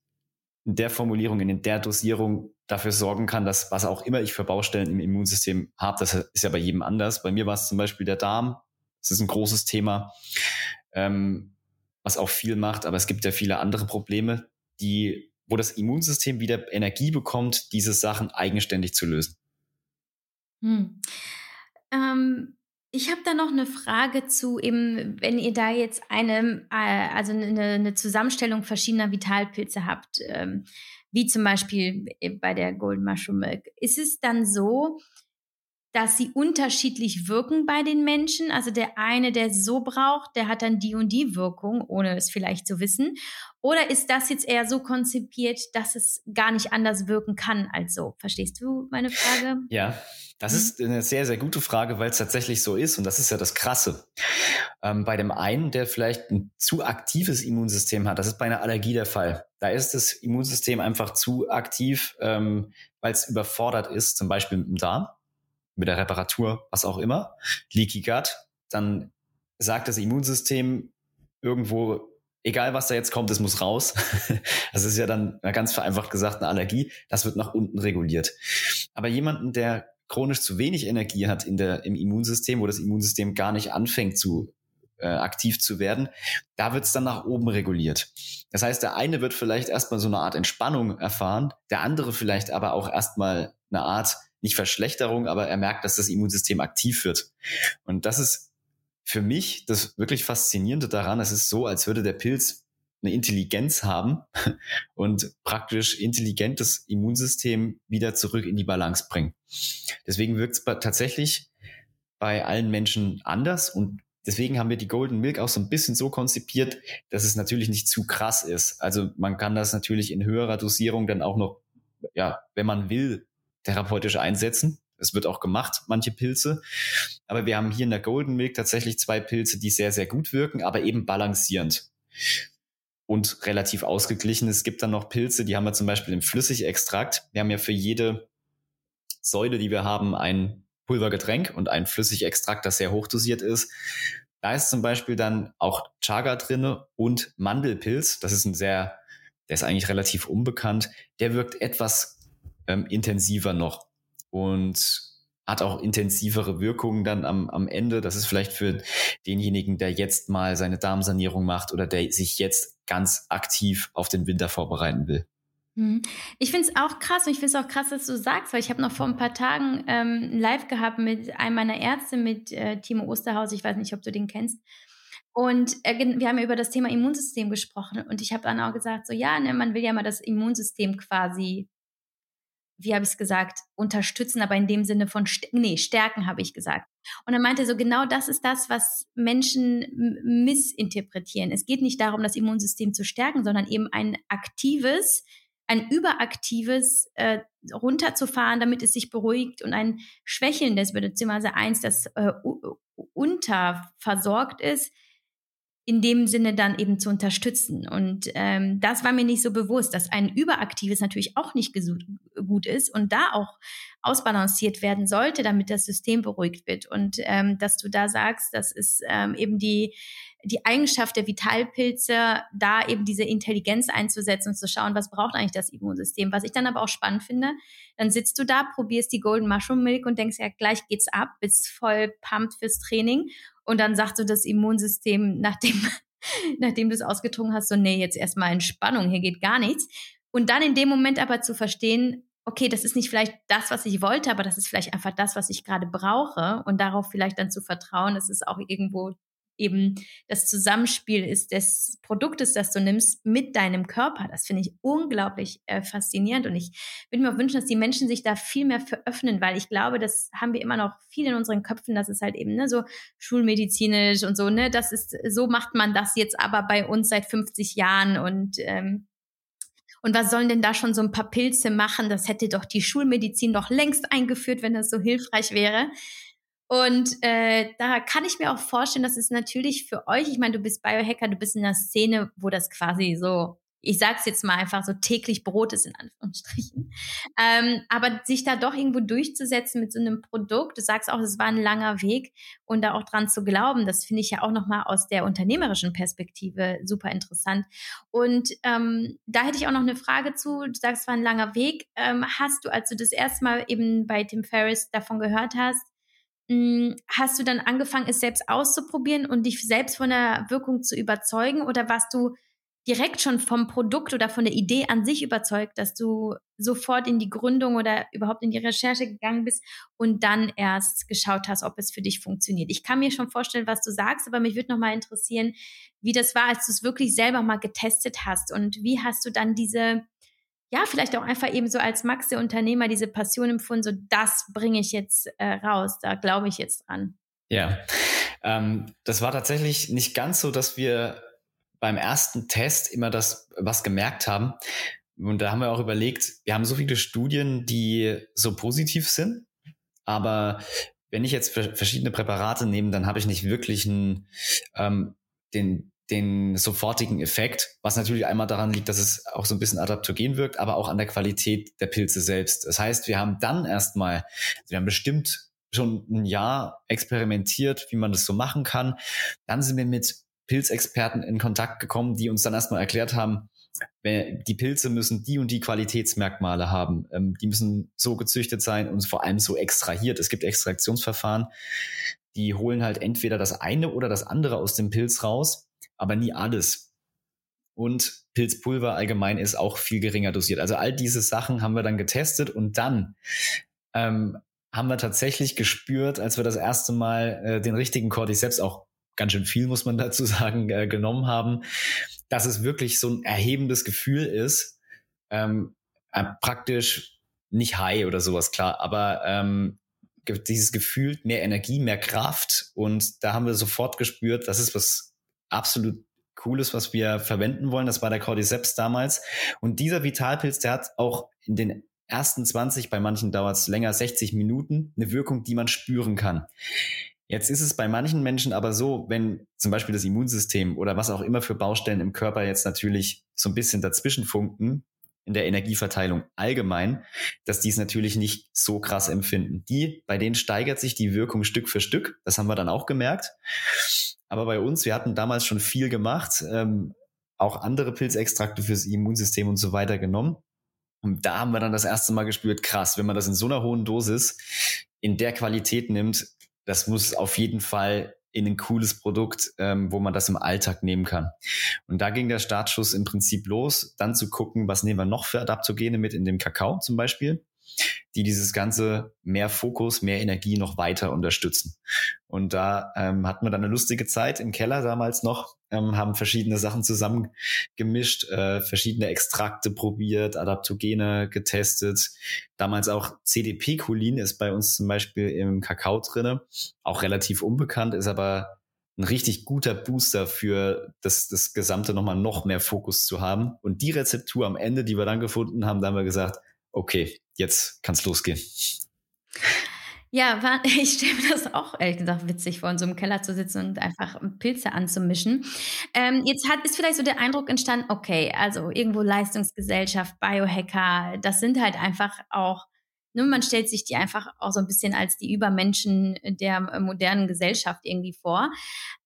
in der Formulierung, in der Dosierung dafür sorgen kann, dass was auch immer ich für Baustellen im Immunsystem habe, das ist ja bei jedem anders. Bei mir war es zum Beispiel der Darm. Das ist ein großes Thema, ähm, was auch viel macht, aber es gibt ja viele andere Probleme, die, wo das Immunsystem wieder Energie bekommt, diese Sachen eigenständig zu lösen. Hm. Ähm, ich habe da noch eine Frage zu, eben, wenn ihr da jetzt eine, äh, also eine, eine Zusammenstellung verschiedener Vitalpilze habt, ähm, wie zum Beispiel bei der Golden Mushroom Milk, ist es dann so, dass sie unterschiedlich wirken bei den Menschen. Also der eine, der so braucht, der hat dann die und die Wirkung, ohne es vielleicht zu wissen. Oder ist das jetzt eher so konzipiert, dass es gar nicht anders wirken kann als so? Verstehst du meine Frage? Ja, das ist eine sehr, sehr gute Frage, weil es tatsächlich so ist. Und das ist ja das Krasse. Ähm, bei dem einen, der vielleicht ein zu aktives Immunsystem hat, das ist bei einer Allergie der Fall. Da ist das Immunsystem einfach zu aktiv, ähm, weil es überfordert ist, zum Beispiel mit dem Darm mit der Reparatur, was auch immer, Leaky Gut, dann sagt das Immunsystem irgendwo, egal was da jetzt kommt, es muss raus. <laughs> Das ist ja dann ganz vereinfacht gesagt eine Allergie. Das wird nach unten reguliert. Aber jemanden, der chronisch zu wenig Energie hat in der, im Immunsystem, wo das Immunsystem gar nicht anfängt zu äh, aktiv zu werden, da wird es dann nach oben reguliert. Das heißt, der eine wird vielleicht erstmal so eine Art Entspannung erfahren, der andere vielleicht aber auch erstmal eine Art nicht Verschlechterung, aber er merkt, dass das Immunsystem aktiv wird. Und das ist für mich das wirklich Faszinierende daran. Es ist so, als würde der Pilz eine Intelligenz haben <laughs> und praktisch intelligentes Immunsystem wieder zurück in die Balance bringen. Deswegen wirkt es tatsächlich bei allen Menschen anders und deswegen haben wir die Golden Milk auch so ein bisschen so konzipiert, dass es natürlich nicht zu krass ist. Also man kann das natürlich in höherer Dosierung dann auch noch, ja, wenn man will, therapeutisch einsetzen. Es wird auch gemacht, manche Pilze. Aber wir haben hier in der Golden Milk tatsächlich zwei Pilze, die sehr, sehr gut wirken, aber eben balancierend und relativ ausgeglichen. Es gibt dann noch Pilze, die haben wir zum Beispiel im Flüssigextrakt. Wir haben ja für jede Säule, die wir haben, ein Pulvergetränk und ein Flüssigextrakt, das sehr hochdosiert ist. Da ist zum Beispiel dann auch Chaga drinne und Mandelpilz. Das ist ein sehr, der ist eigentlich relativ unbekannt. Der wirkt etwas ähm, intensiver noch und hat auch intensivere Wirkungen dann am, am Ende. Das ist vielleicht für denjenigen, der jetzt mal seine Darmsanierung macht oder der sich jetzt ganz aktiv auf den Winter vorbereiten will. Hm. Ich finde es auch krass und ich finde es auch krass, dass du sagst, weil ich habe noch vor ein paar Tagen ähm, live gehabt mit einem meiner Ärzte, mit äh, Timo Osterhaus. Ich weiß nicht, ob du den kennst. Und äh, wir haben ja über das Thema Immunsystem gesprochen und ich habe dann auch gesagt, so ja, ne, man will ja mal das Immunsystem quasi wie habe ich es gesagt, unterstützen, aber in dem Sinne von, nee, stärken habe ich gesagt. Und er meinte so, genau das ist das, was Menschen missinterpretieren. Es geht nicht darum, das Immunsystem zu stärken, sondern eben ein aktives, ein überaktives äh, runterzufahren, damit es sich beruhigt und ein schwächelndes, beziehungsweise eins, das äh, unterversorgt ist, in dem Sinne dann eben zu unterstützen. Und ähm, das war mir nicht so bewusst, dass ein überaktives natürlich auch nicht gut ist und da auch ausbalanciert werden sollte, damit das System beruhigt wird. Und ähm, dass du da sagst, das ist ähm, eben die die Eigenschaft der Vitalpilze, da eben diese Intelligenz einzusetzen und zu schauen, was braucht eigentlich das Immunsystem. Was ich dann aber auch spannend finde, dann sitzt du da, probierst die Golden Mushroom Milk und denkst, ja, gleich geht's ab, bist voll pumped fürs Training und dann sagt so das Immunsystem, nachdem, <laughs> nachdem du es ausgetrunken hast, so, nee, jetzt erstmal Entspannung, hier geht gar nichts. Und dann in dem Moment aber zu verstehen, okay, das ist nicht vielleicht das, was ich wollte, aber das ist vielleicht einfach das, was ich gerade brauche und darauf vielleicht dann zu vertrauen, es auch irgendwo eben das Zusammenspiel ist des Produktes, das du nimmst, mit deinem Körper. Das finde ich unglaublich äh, faszinierend und ich würde mir auch wünschen, dass die Menschen sich da viel mehr für weil ich glaube, das haben wir immer noch viel in unseren Köpfen, dass es halt eben ne, so schulmedizinisch und so, ne, das ist, so macht man das jetzt aber bei uns seit 50 Jahren und ähm, und was sollen denn da schon so ein paar Pilze machen? Das hätte doch die Schulmedizin doch längst eingeführt, wenn das so hilfreich wäre. Und äh, da kann ich mir auch vorstellen, dass es natürlich für euch, ich meine, du bist Biohacker, du bist in einer Szene, wo das quasi so ich sage es jetzt mal einfach so täglich Brot ist in Anführungsstrichen. Ähm, aber sich da doch irgendwo durchzusetzen mit so einem Produkt, du sagst auch, es war ein langer Weg und da auch dran zu glauben, das finde ich ja auch nochmal aus der unternehmerischen Perspektive super interessant. Und ähm, da hätte ich auch noch eine Frage zu. Du sagst, es war ein langer Weg. Ähm, hast du, als du das erste Mal eben bei Tim Ferriss davon gehört hast, hast du dann angefangen, es selbst auszuprobieren und dich selbst von der Wirkung zu überzeugen oder warst du direkt schon vom Produkt oder von der Idee an sich überzeugt, dass du sofort in die Gründung oder überhaupt in die Recherche gegangen bist und dann erst geschaut hast, ob es für dich funktioniert. Ich kann mir schon vorstellen, was du sagst, aber mich würde noch mal interessieren, wie das war, als du es wirklich selber mal getestet hast und wie hast du dann diese ja, vielleicht auch einfach eben so als Max der Unternehmer diese Passion empfunden, so das bringe ich jetzt äh, raus, da glaube ich jetzt dran. Ja, ähm, das war tatsächlich nicht ganz so, dass wir beim ersten Test immer das was gemerkt haben. Und da haben wir auch überlegt, wir haben so viele Studien, die so positiv sind, aber wenn ich jetzt verschiedene Präparate nehme, dann habe ich nicht wirklich einen, ähm, den, den sofortigen Effekt, was natürlich einmal daran liegt, dass es auch so ein bisschen adaptogen wirkt, aber auch an der Qualität der Pilze selbst. Das heißt, wir haben dann erstmal, also wir haben bestimmt schon ein Jahr experimentiert, wie man das so machen kann. Dann sind wir mit Pilzexperten in Kontakt gekommen, die uns dann erstmal erklärt haben, die Pilze müssen die und die Qualitätsmerkmale haben. Ähm, die müssen so gezüchtet sein und vor allem so extrahiert. Es gibt Extraktionsverfahren, die holen halt entweder das eine oder das andere aus dem Pilz raus aber nie alles. Und Pilzpulver allgemein ist auch viel geringer dosiert. Also all diese Sachen haben wir dann getestet und dann ähm, haben wir tatsächlich gespürt, als wir das erste Mal äh, den richtigen Cordyceps auch ganz schön viel, muss man <laughs> dazu sagen, äh, genommen haben, dass es wirklich so ein erhebendes Gefühl ist, ähm, äh, praktisch nicht high oder sowas, klar, aber ähm, dieses Gefühl, mehr Energie, mehr Kraft und da haben wir sofort gespürt, das ist was absolut Cooles, was wir verwenden wollen. Das war der Cordyceps damals. Und dieser Vitalpilz, der hat auch in den ersten 20, bei manchen dauert es länger, 60 Minuten, eine Wirkung, die man spüren kann. Jetzt ist es bei manchen Menschen aber so, wenn zum Beispiel das Immunsystem oder was auch immer für Baustellen im Körper jetzt natürlich so ein bisschen dazwischen funken, in der Energieverteilung allgemein, dass die es natürlich nicht so krass empfinden. Die, bei denen steigert sich die Wirkung Stück für Stück. Das haben wir dann auch gemerkt. Aber bei uns, wir hatten damals schon viel gemacht, ähm, auch andere Pilzextrakte fürs Immunsystem und so weiter genommen. Und da haben wir dann das erste Mal gespürt, krass, wenn man das in so einer hohen Dosis in der Qualität nimmt, das muss auf jeden Fall in ein cooles Produkt, ähm, wo man das im Alltag nehmen kann. Und da ging der Startschuss im Prinzip los, dann zu gucken, was nehmen wir noch für Adaptogene mit in dem Kakao zum Beispiel die dieses ganze mehr Fokus, mehr Energie noch weiter unterstützen. Und da ähm, hatten wir dann eine lustige Zeit im Keller damals noch, ähm, haben verschiedene Sachen zusammengemischt, äh, verschiedene Extrakte probiert, Adaptogene getestet. Damals auch CDP-Cholin ist bei uns zum Beispiel im Kakao drinne, auch relativ unbekannt, ist aber ein richtig guter Booster für das, das Gesamte nochmal noch mehr Fokus zu haben. Und die Rezeptur am Ende, die wir dann gefunden haben, da haben wir gesagt, okay, jetzt kann es losgehen. Ja, <laughs> ich stelle mir das auch ehrlich gesagt witzig vor, in so einem Keller zu sitzen und einfach Pilze anzumischen. Ähm, jetzt hat, ist vielleicht so der Eindruck entstanden, okay, also irgendwo Leistungsgesellschaft, Biohacker, das sind halt einfach auch, ne, man stellt sich die einfach auch so ein bisschen als die Übermenschen der modernen Gesellschaft irgendwie vor.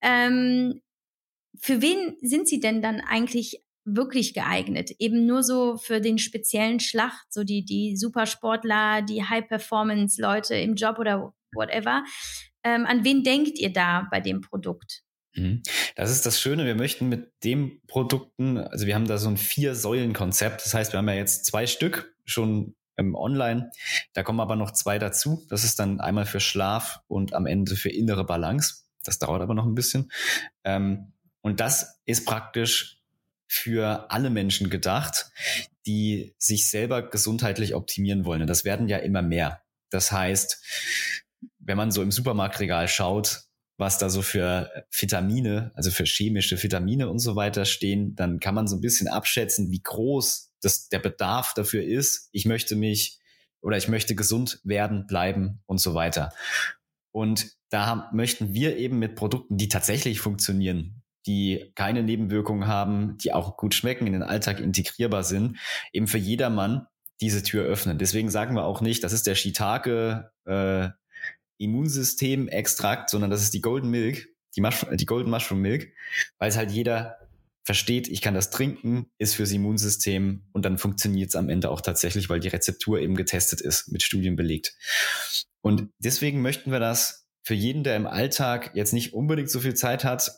Ähm, für wen sind sie denn dann eigentlich wirklich geeignet. Eben nur so für den speziellen Schlacht, so die, die Supersportler, die High-Performance-Leute im Job oder whatever. Ähm, an wen denkt ihr da bei dem Produkt? Mhm. Das ist das Schöne. Wir möchten mit dem Produkten, also wir haben da so ein Vier-Säulen-Konzept. Das heißt, wir haben ja jetzt zwei Stück schon ähm, online. Da kommen aber noch zwei dazu. Das ist dann einmal für Schlaf und am Ende für innere Balance. Das dauert aber noch ein bisschen. Ähm, und das ist praktisch für alle Menschen gedacht, die sich selber gesundheitlich optimieren wollen. Und das werden ja immer mehr. Das heißt, wenn man so im Supermarktregal schaut, was da so für Vitamine, also für chemische Vitamine und so weiter stehen, dann kann man so ein bisschen abschätzen, wie groß das, der Bedarf dafür ist. Ich möchte mich oder ich möchte gesund werden, bleiben und so weiter. Und da möchten wir eben mit Produkten, die tatsächlich funktionieren, die keine Nebenwirkungen haben, die auch gut schmecken, in den Alltag integrierbar sind, eben für jedermann diese Tür öffnen. Deswegen sagen wir auch nicht, das ist der Shiitake äh, Immunsystem-Extrakt, sondern das ist die Golden Milk, die, Mush die Golden Mushroom Milk, weil es halt jeder versteht, ich kann das trinken, ist fürs Immunsystem und dann funktioniert es am Ende auch tatsächlich, weil die Rezeptur eben getestet ist, mit Studien belegt. Und deswegen möchten wir das für jeden, der im Alltag jetzt nicht unbedingt so viel Zeit hat,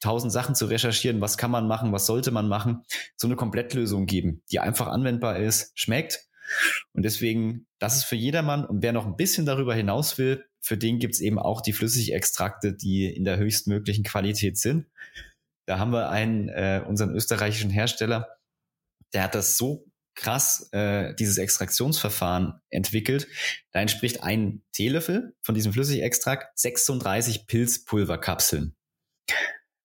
tausend Sachen zu recherchieren, was kann man machen, was sollte man machen, so eine Komplettlösung geben, die einfach anwendbar ist, schmeckt. Und deswegen, das ist für jedermann. Und wer noch ein bisschen darüber hinaus will, für den gibt's eben auch die Flüssigextrakte, die in der höchstmöglichen Qualität sind. Da haben wir einen, äh, unseren österreichischen Hersteller, der hat das so krass, äh, dieses Extraktionsverfahren entwickelt. Da entspricht ein Teelöffel von diesem Flüssigextrakt 36 Pilzpulverkapseln.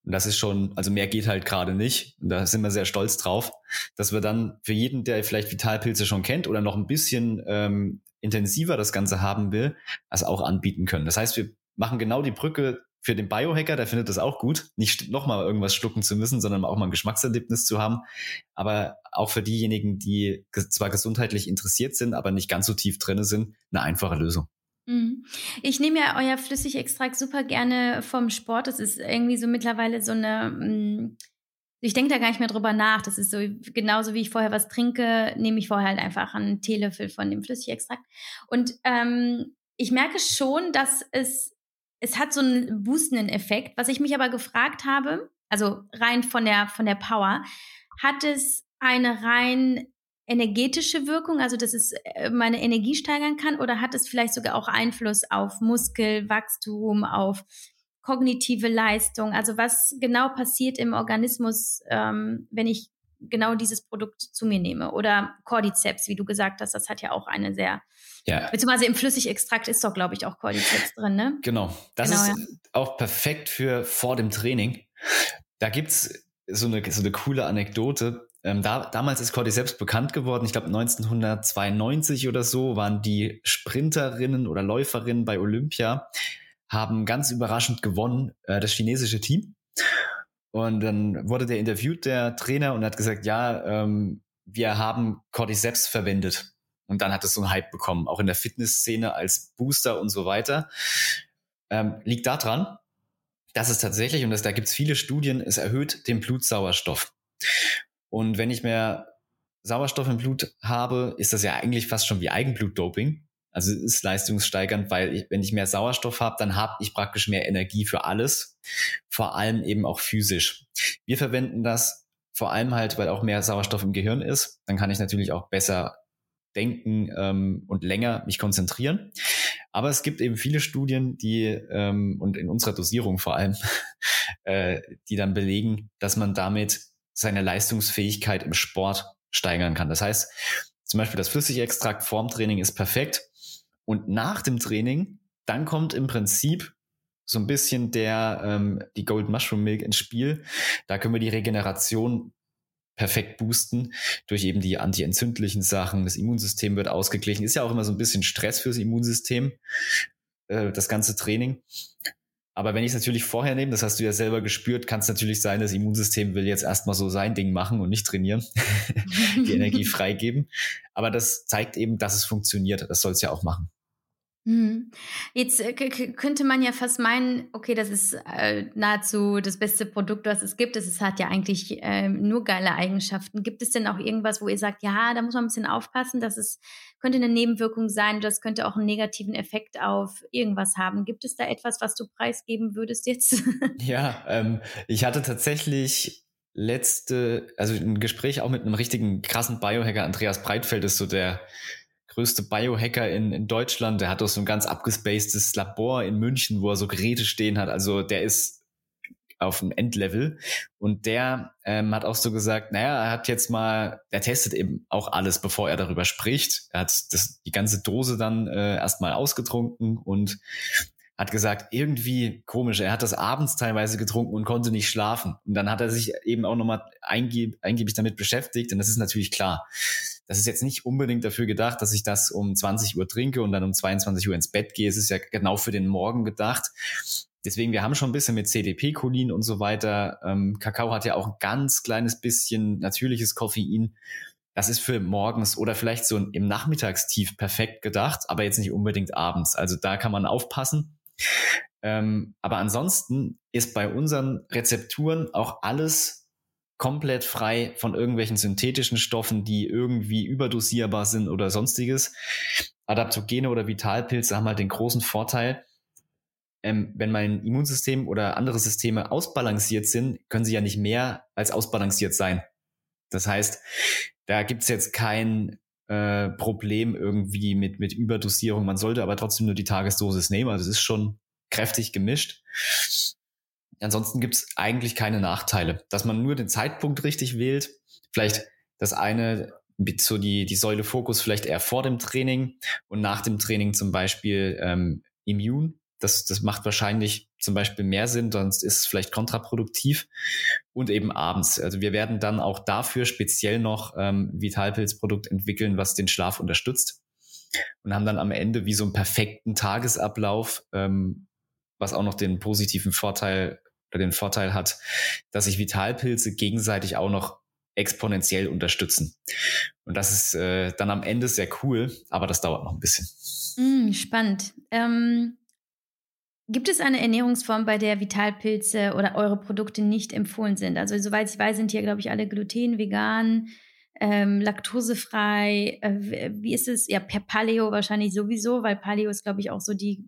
Und das ist schon, also mehr geht halt gerade nicht. Und da sind wir sehr stolz drauf, dass wir dann für jeden, der vielleicht Vitalpilze schon kennt oder noch ein bisschen ähm, intensiver das Ganze haben will, das auch anbieten können. Das heißt, wir machen genau die Brücke für den Biohacker, der findet das auch gut, nicht nochmal irgendwas schlucken zu müssen, sondern auch mal ein Geschmackserlebnis zu haben. Aber auch für diejenigen, die zwar gesundheitlich interessiert sind, aber nicht ganz so tief drinne sind, eine einfache Lösung. Mhm. Ich nehme ja euer Flüssigextrakt super gerne vom Sport. Das ist irgendwie so mittlerweile so eine, mm, ich denke da gar nicht mehr drüber nach. Das ist so genauso wie ich vorher was trinke, nehme ich vorher halt einfach einen Teelöffel von dem Flüssigextrakt. Und ähm, ich merke schon, dass es es hat so einen boostenden Effekt. Was ich mich aber gefragt habe, also rein von der, von der Power, hat es eine rein energetische Wirkung, also dass es äh, meine Energie steigern kann, oder hat es vielleicht sogar auch Einfluss auf Muskelwachstum, auf kognitive Leistung? Also was genau passiert im Organismus, ähm, wenn ich genau dieses Produkt zu mir nehme? Oder Cordyceps, wie du gesagt hast, das hat ja auch eine sehr ja. Beziehungsweise im Flüssigextrakt ist doch, glaube ich, auch Cordyceps drin, ne? Genau. Das genau, ist ja. auch perfekt für vor dem Training. Da gibt's so eine, so eine coole Anekdote. Ähm, da, damals ist Cordyceps bekannt geworden. Ich glaube 1992 oder so waren die Sprinterinnen oder Läuferinnen bei Olympia, haben ganz überraschend gewonnen, äh, das chinesische Team. Und dann wurde der interviewt, der Trainer, und hat gesagt, ja, ähm, wir haben Cordyceps verwendet. Und dann hat es so einen Hype bekommen, auch in der Fitnessszene als Booster und so weiter. Ähm, liegt daran, dass es tatsächlich, und das, da gibt es viele Studien, es erhöht den Blutsauerstoff. Und wenn ich mehr Sauerstoff im Blut habe, ist das ja eigentlich fast schon wie Eigenblutdoping. Also es ist leistungssteigernd, weil ich, wenn ich mehr Sauerstoff habe, dann habe ich praktisch mehr Energie für alles, vor allem eben auch physisch. Wir verwenden das vor allem halt, weil auch mehr Sauerstoff im Gehirn ist. Dann kann ich natürlich auch besser denken ähm, und länger mich konzentrieren. Aber es gibt eben viele Studien, die ähm, und in unserer Dosierung vor allem, <laughs> äh, die dann belegen, dass man damit seine Leistungsfähigkeit im Sport steigern kann. Das heißt, zum Beispiel das Flüssigextrakt vorm Training ist perfekt und nach dem Training, dann kommt im Prinzip so ein bisschen der ähm, die Gold Mushroom Milk ins Spiel. Da können wir die Regeneration perfekt boosten durch eben die antientzündlichen Sachen. Das Immunsystem wird ausgeglichen. Ist ja auch immer so ein bisschen Stress fürs Immunsystem, äh, das ganze Training. Aber wenn ich es natürlich vorher nehme, das hast du ja selber gespürt, kann es natürlich sein, das Immunsystem will jetzt erstmal so sein Ding machen und nicht trainieren, <laughs> die Energie <laughs> freigeben. Aber das zeigt eben, dass es funktioniert. Das soll es ja auch machen. Mhm. Jetzt äh, könnte man ja fast meinen, okay, das ist äh, nahezu das beste Produkt, was es gibt. Es hat ja eigentlich äh, nur geile Eigenschaften. Gibt es denn auch irgendwas, wo ihr sagt, ja, da muss man ein bisschen aufpassen, dass es könnte eine Nebenwirkung sein, das könnte auch einen negativen Effekt auf irgendwas haben. Gibt es da etwas, was du preisgeben würdest jetzt? <laughs> ja, ähm, ich hatte tatsächlich letzte, also ein Gespräch auch mit einem richtigen krassen Biohacker, Andreas Breitfeld ist so der größte Biohacker in, in Deutschland. Der hat auch so ein ganz abgespacedes Labor in München, wo er so Geräte stehen hat. Also der ist auf dem Endlevel. Und der ähm, hat auch so gesagt, naja, er hat jetzt mal, er testet eben auch alles, bevor er darüber spricht. Er hat das, die ganze Dose dann äh, erstmal ausgetrunken und hat gesagt, irgendwie komisch, er hat das abends teilweise getrunken und konnte nicht schlafen. Und dann hat er sich eben auch nochmal eingeb eingebig damit beschäftigt. Und das ist natürlich klar. Das ist jetzt nicht unbedingt dafür gedacht, dass ich das um 20 Uhr trinke und dann um 22 Uhr ins Bett gehe. Es ist ja genau für den Morgen gedacht. Deswegen, wir haben schon ein bisschen mit CDP-Cholin und so weiter. Ähm, Kakao hat ja auch ein ganz kleines bisschen natürliches Koffein. Das ist für morgens oder vielleicht so im Nachmittagstief perfekt gedacht, aber jetzt nicht unbedingt abends. Also da kann man aufpassen. Ähm, aber ansonsten ist bei unseren Rezepturen auch alles komplett frei von irgendwelchen synthetischen Stoffen, die irgendwie überdosierbar sind oder sonstiges. Adaptogene oder Vitalpilze haben halt den großen Vorteil, ähm, wenn mein Immunsystem oder andere Systeme ausbalanciert sind, können sie ja nicht mehr als ausbalanciert sein. Das heißt, da gibt's jetzt kein äh, Problem irgendwie mit, mit Überdosierung. Man sollte aber trotzdem nur die Tagesdosis nehmen. Also es ist schon kräftig gemischt. Ansonsten gibt's eigentlich keine Nachteile. Dass man nur den Zeitpunkt richtig wählt, vielleicht das eine so die, die Säule Fokus vielleicht eher vor dem Training und nach dem Training zum Beispiel ähm, Immune. Das, das macht wahrscheinlich zum Beispiel mehr Sinn, sonst ist es vielleicht kontraproduktiv. Und eben abends. Also wir werden dann auch dafür speziell noch ähm, Vitalpilz-Produkt entwickeln, was den Schlaf unterstützt. Und haben dann am Ende wie so einen perfekten Tagesablauf, ähm, was auch noch den positiven Vorteil oder den Vorteil hat, dass sich Vitalpilze gegenseitig auch noch exponentiell unterstützen. Und das ist äh, dann am Ende sehr cool, aber das dauert noch ein bisschen. Mm, spannend. Ähm, gibt es eine Ernährungsform, bei der Vitalpilze oder eure Produkte nicht empfohlen sind? Also soweit ich weiß, sind hier, glaube ich, alle gluten, vegan, ähm, laktosefrei. Äh, wie ist es? Ja, per Paleo wahrscheinlich sowieso, weil Paleo ist, glaube ich, auch so die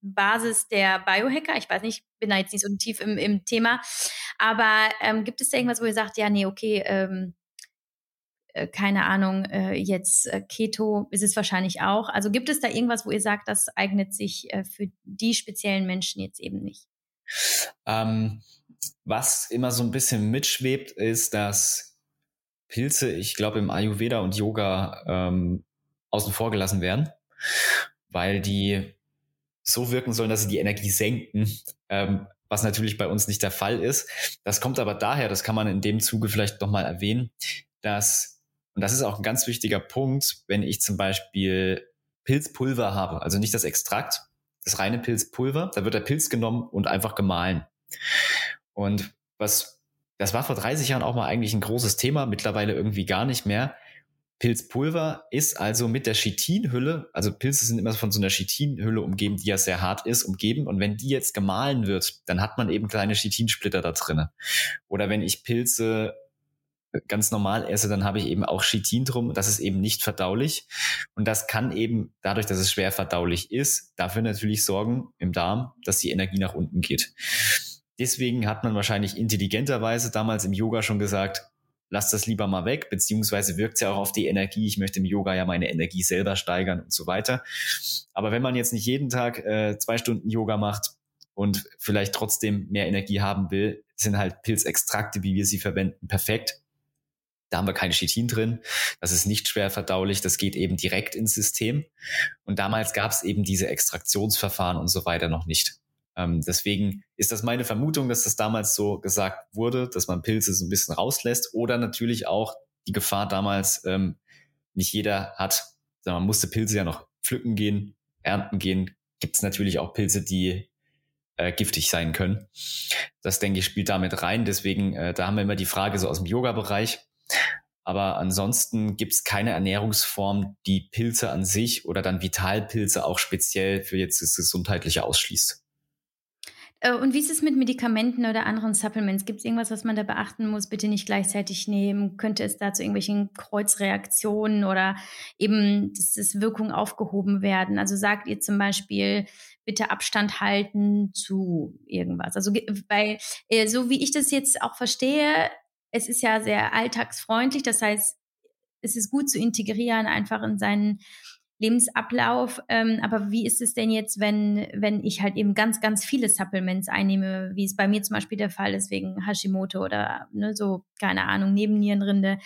Basis der Biohacker. Ich weiß nicht, bin da jetzt nicht so tief im, im Thema. Aber ähm, gibt es da irgendwas, wo ihr sagt, ja, nee, okay, ähm, äh, keine Ahnung, äh, jetzt äh, Keto ist es wahrscheinlich auch. Also gibt es da irgendwas, wo ihr sagt, das eignet sich äh, für die speziellen Menschen jetzt eben nicht? Ähm, was immer so ein bisschen mitschwebt, ist, dass Pilze, ich glaube, im Ayurveda und Yoga ähm, außen vor gelassen werden, weil die so wirken sollen, dass sie die Energie senken. Ähm, was natürlich bei uns nicht der Fall ist. Das kommt aber daher, das kann man in dem Zuge vielleicht nochmal erwähnen, dass, und das ist auch ein ganz wichtiger Punkt, wenn ich zum Beispiel Pilzpulver habe, also nicht das Extrakt, das reine Pilzpulver, da wird der Pilz genommen und einfach gemahlen. Und was, das war vor 30 Jahren auch mal eigentlich ein großes Thema, mittlerweile irgendwie gar nicht mehr. Pilzpulver ist also mit der Chitinhülle, also Pilze sind immer von so einer Chitinhülle umgeben, die ja sehr hart ist, umgeben. Und wenn die jetzt gemahlen wird, dann hat man eben kleine Chitinsplitter da drinne. Oder wenn ich Pilze ganz normal esse, dann habe ich eben auch Chitin drum. Das ist eben nicht verdaulich. Und das kann eben dadurch, dass es schwer verdaulich ist, dafür natürlich sorgen im Darm, dass die Energie nach unten geht. Deswegen hat man wahrscheinlich intelligenterweise damals im Yoga schon gesagt, lass das lieber mal weg, beziehungsweise wirkt es ja auch auf die Energie. Ich möchte im Yoga ja meine Energie selber steigern und so weiter. Aber wenn man jetzt nicht jeden Tag äh, zwei Stunden Yoga macht und vielleicht trotzdem mehr Energie haben will, sind halt Pilzextrakte, wie wir sie verwenden, perfekt. Da haben wir kein Chitin drin. Das ist nicht schwer verdaulich. Das geht eben direkt ins System. Und damals gab es eben diese Extraktionsverfahren und so weiter noch nicht. Ähm, deswegen ist das meine Vermutung, dass das damals so gesagt wurde, dass man Pilze so ein bisschen rauslässt oder natürlich auch die Gefahr damals, ähm, nicht jeder hat, man musste Pilze ja noch pflücken gehen, ernten gehen, gibt es natürlich auch Pilze, die äh, giftig sein können. Das denke ich spielt damit rein. Deswegen, äh, da haben wir immer die Frage so aus dem Yoga-Bereich. Aber ansonsten gibt es keine Ernährungsform, die Pilze an sich oder dann Vitalpilze auch speziell für jetzt das Gesundheitliche ausschließt. Äh, und wie ist es mit Medikamenten oder anderen Supplements? Gibt es irgendwas, was man da beachten muss? Bitte nicht gleichzeitig nehmen. Könnte es da zu irgendwelchen Kreuzreaktionen oder eben, dass das Wirkung aufgehoben werden? Also sagt ihr zum Beispiel, bitte Abstand halten zu irgendwas. Also, weil, äh, so wie ich das jetzt auch verstehe, es ist ja sehr alltagsfreundlich. Das heißt, es ist gut zu integrieren, einfach in seinen Lebensablauf. Ähm, aber wie ist es denn jetzt, wenn, wenn ich halt eben ganz, ganz viele Supplements einnehme, wie es bei mir zum Beispiel der Fall ist wegen Hashimoto oder ne, so, keine Ahnung, Nebennierenrinde.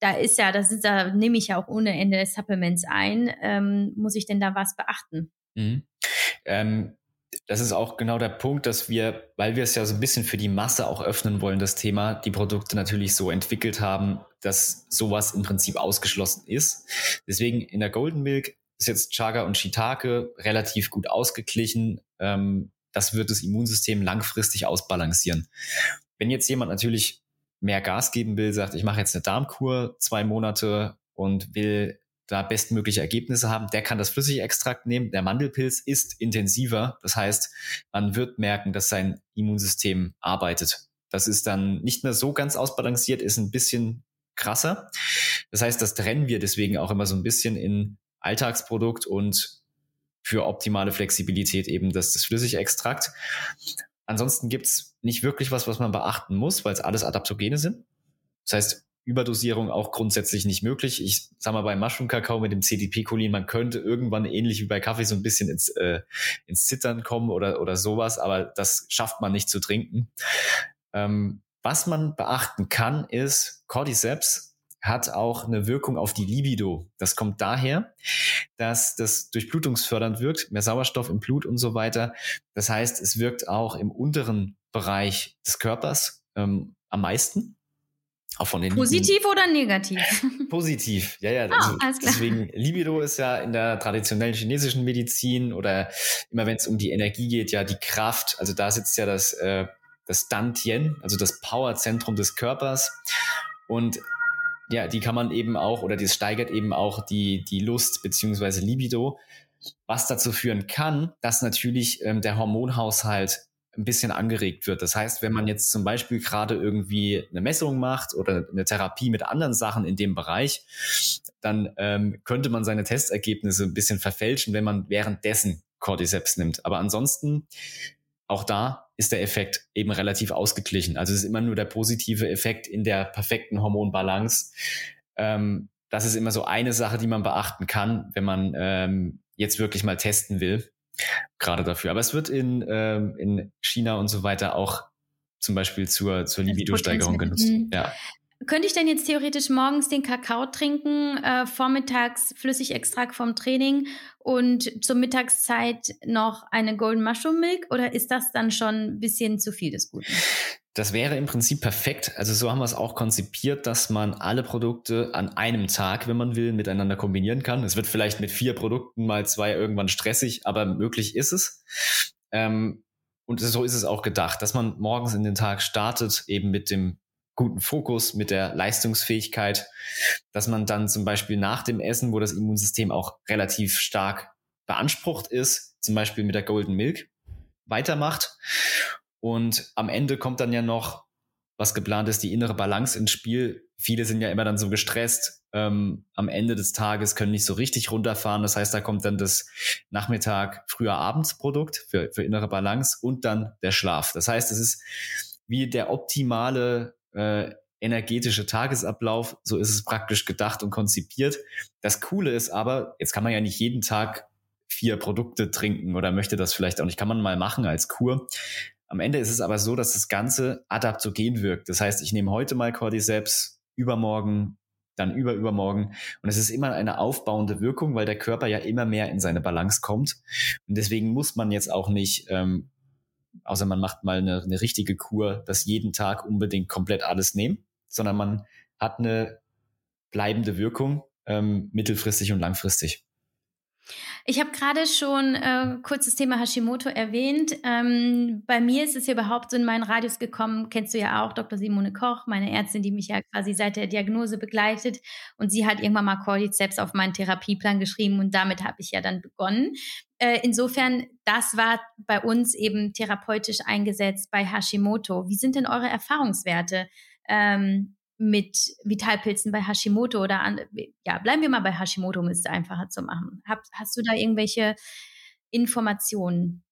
Da ist ja, das ist, da nehme ich ja auch ohne Ende Supplements ein. Ähm, muss ich denn da was beachten? Mhm. Ähm, das ist auch genau der Punkt, dass wir, weil wir es ja so ein bisschen für die Masse auch öffnen wollen, das Thema, die Produkte natürlich so entwickelt haben, dass sowas im Prinzip ausgeschlossen ist. Deswegen in der Golden Milk ist jetzt Chaga und Shiitake relativ gut ausgeglichen. Ähm, das wird das Immunsystem langfristig ausbalancieren. Wenn jetzt jemand natürlich mehr Gas geben will, sagt, ich mache jetzt eine Darmkur zwei Monate und will da bestmögliche Ergebnisse haben, der kann das Flüssigextrakt nehmen. Der Mandelpilz ist intensiver. Das heißt, man wird merken, dass sein Immunsystem arbeitet. Das ist dann nicht mehr so ganz ausbalanciert, ist ein bisschen krasser. Das heißt, das trennen wir deswegen auch immer so ein bisschen in Alltagsprodukt und für optimale Flexibilität eben das, das Flüssigextrakt. Ansonsten gibt's nicht wirklich was, was man beachten muss, weil es alles Adaptogene sind. Das heißt, Überdosierung auch grundsätzlich nicht möglich. Ich sag mal, bei Mushroom-Kakao mit dem CDP-Cholin, man könnte irgendwann ähnlich wie bei Kaffee so ein bisschen ins, äh, ins Zittern kommen oder, oder sowas, aber das schafft man nicht zu trinken. Ähm, was man beachten kann, ist, Cordyceps hat auch eine Wirkung auf die Libido. Das kommt daher, dass das durchblutungsfördernd wirkt, mehr Sauerstoff im Blut und so weiter. Das heißt, es wirkt auch im unteren Bereich des Körpers ähm, am meisten. Auch von den Positiv Libido. oder negativ? <laughs> Positiv, ja, ja. Ah, also, deswegen, Libido ist ja in der traditionellen chinesischen Medizin oder immer wenn es um die Energie geht, ja die Kraft. Also da sitzt ja das, äh, das Dantien, also das Powerzentrum des Körpers. Und ja, die kann man eben auch, oder das steigert eben auch die, die Lust beziehungsweise Libido, was dazu führen kann, dass natürlich ähm, der Hormonhaushalt ein bisschen angeregt wird. Das heißt, wenn man jetzt zum Beispiel gerade irgendwie eine Messung macht oder eine Therapie mit anderen Sachen in dem Bereich, dann ähm, könnte man seine Testergebnisse ein bisschen verfälschen, wenn man währenddessen Cordyceps nimmt. Aber ansonsten, auch da ist der Effekt eben relativ ausgeglichen. Also es ist immer nur der positive Effekt in der perfekten Hormonbalance. Ähm, das ist immer so eine Sache, die man beachten kann, wenn man ähm, jetzt wirklich mal testen will. Gerade dafür. Aber es wird in, ähm, in China und so weiter auch zum Beispiel zur, zur Libido-Steigerung genutzt. Mhm. Ja. Könnte ich denn jetzt theoretisch morgens den Kakao trinken, äh, vormittags Flüssigextrakt vom Training und zur Mittagszeit noch eine Golden Mushroom Milk oder ist das dann schon ein bisschen zu viel des Guten? Das wäre im Prinzip perfekt. Also so haben wir es auch konzipiert, dass man alle Produkte an einem Tag, wenn man will, miteinander kombinieren kann. Es wird vielleicht mit vier Produkten mal zwei irgendwann stressig, aber möglich ist es. Ähm, und so ist es auch gedacht, dass man morgens in den Tag startet, eben mit dem guten Fokus, mit der Leistungsfähigkeit, dass man dann zum Beispiel nach dem Essen, wo das Immunsystem auch relativ stark beansprucht ist, zum Beispiel mit der Golden Milk, weitermacht. Und am Ende kommt dann ja noch, was geplant ist, die innere Balance ins Spiel. Viele sind ja immer dann so gestresst. Ähm, am Ende des Tages können nicht so richtig runterfahren. Das heißt, da kommt dann das Nachmittag, früher Abendsprodukt für, für innere Balance und dann der Schlaf. Das heißt, es ist wie der optimale äh, energetische Tagesablauf, so ist es praktisch gedacht und konzipiert. Das Coole ist aber, jetzt kann man ja nicht jeden Tag vier Produkte trinken oder möchte das vielleicht auch nicht, kann man mal machen als Kur. Am Ende ist es aber so, dass das Ganze adaptogen wirkt. Das heißt, ich nehme heute mal Cordyceps, übermorgen, dann über übermorgen. Und es ist immer eine aufbauende Wirkung, weil der Körper ja immer mehr in seine Balance kommt. Und deswegen muss man jetzt auch nicht ähm, außer man macht mal eine, eine richtige Kur, das jeden Tag unbedingt komplett alles nehmen, sondern man hat eine bleibende Wirkung ähm, mittelfristig und langfristig. Ich habe gerade schon äh, kurz das Thema Hashimoto erwähnt. Ähm, bei mir ist es ja überhaupt so in meinen Radius gekommen, kennst du ja auch, Dr. Simone Koch, meine Ärztin, die mich ja quasi seit der Diagnose begleitet. Und sie hat irgendwann mal Cordyceps auf meinen Therapieplan geschrieben und damit habe ich ja dann begonnen. Äh, insofern, das war bei uns eben therapeutisch eingesetzt bei Hashimoto. Wie sind denn eure Erfahrungswerte? Ähm, mit Vitalpilzen bei Hashimoto oder an, ja, bleiben wir mal bei Hashimoto, um es einfacher zu machen. Hab, hast du da irgendwelche Informationen?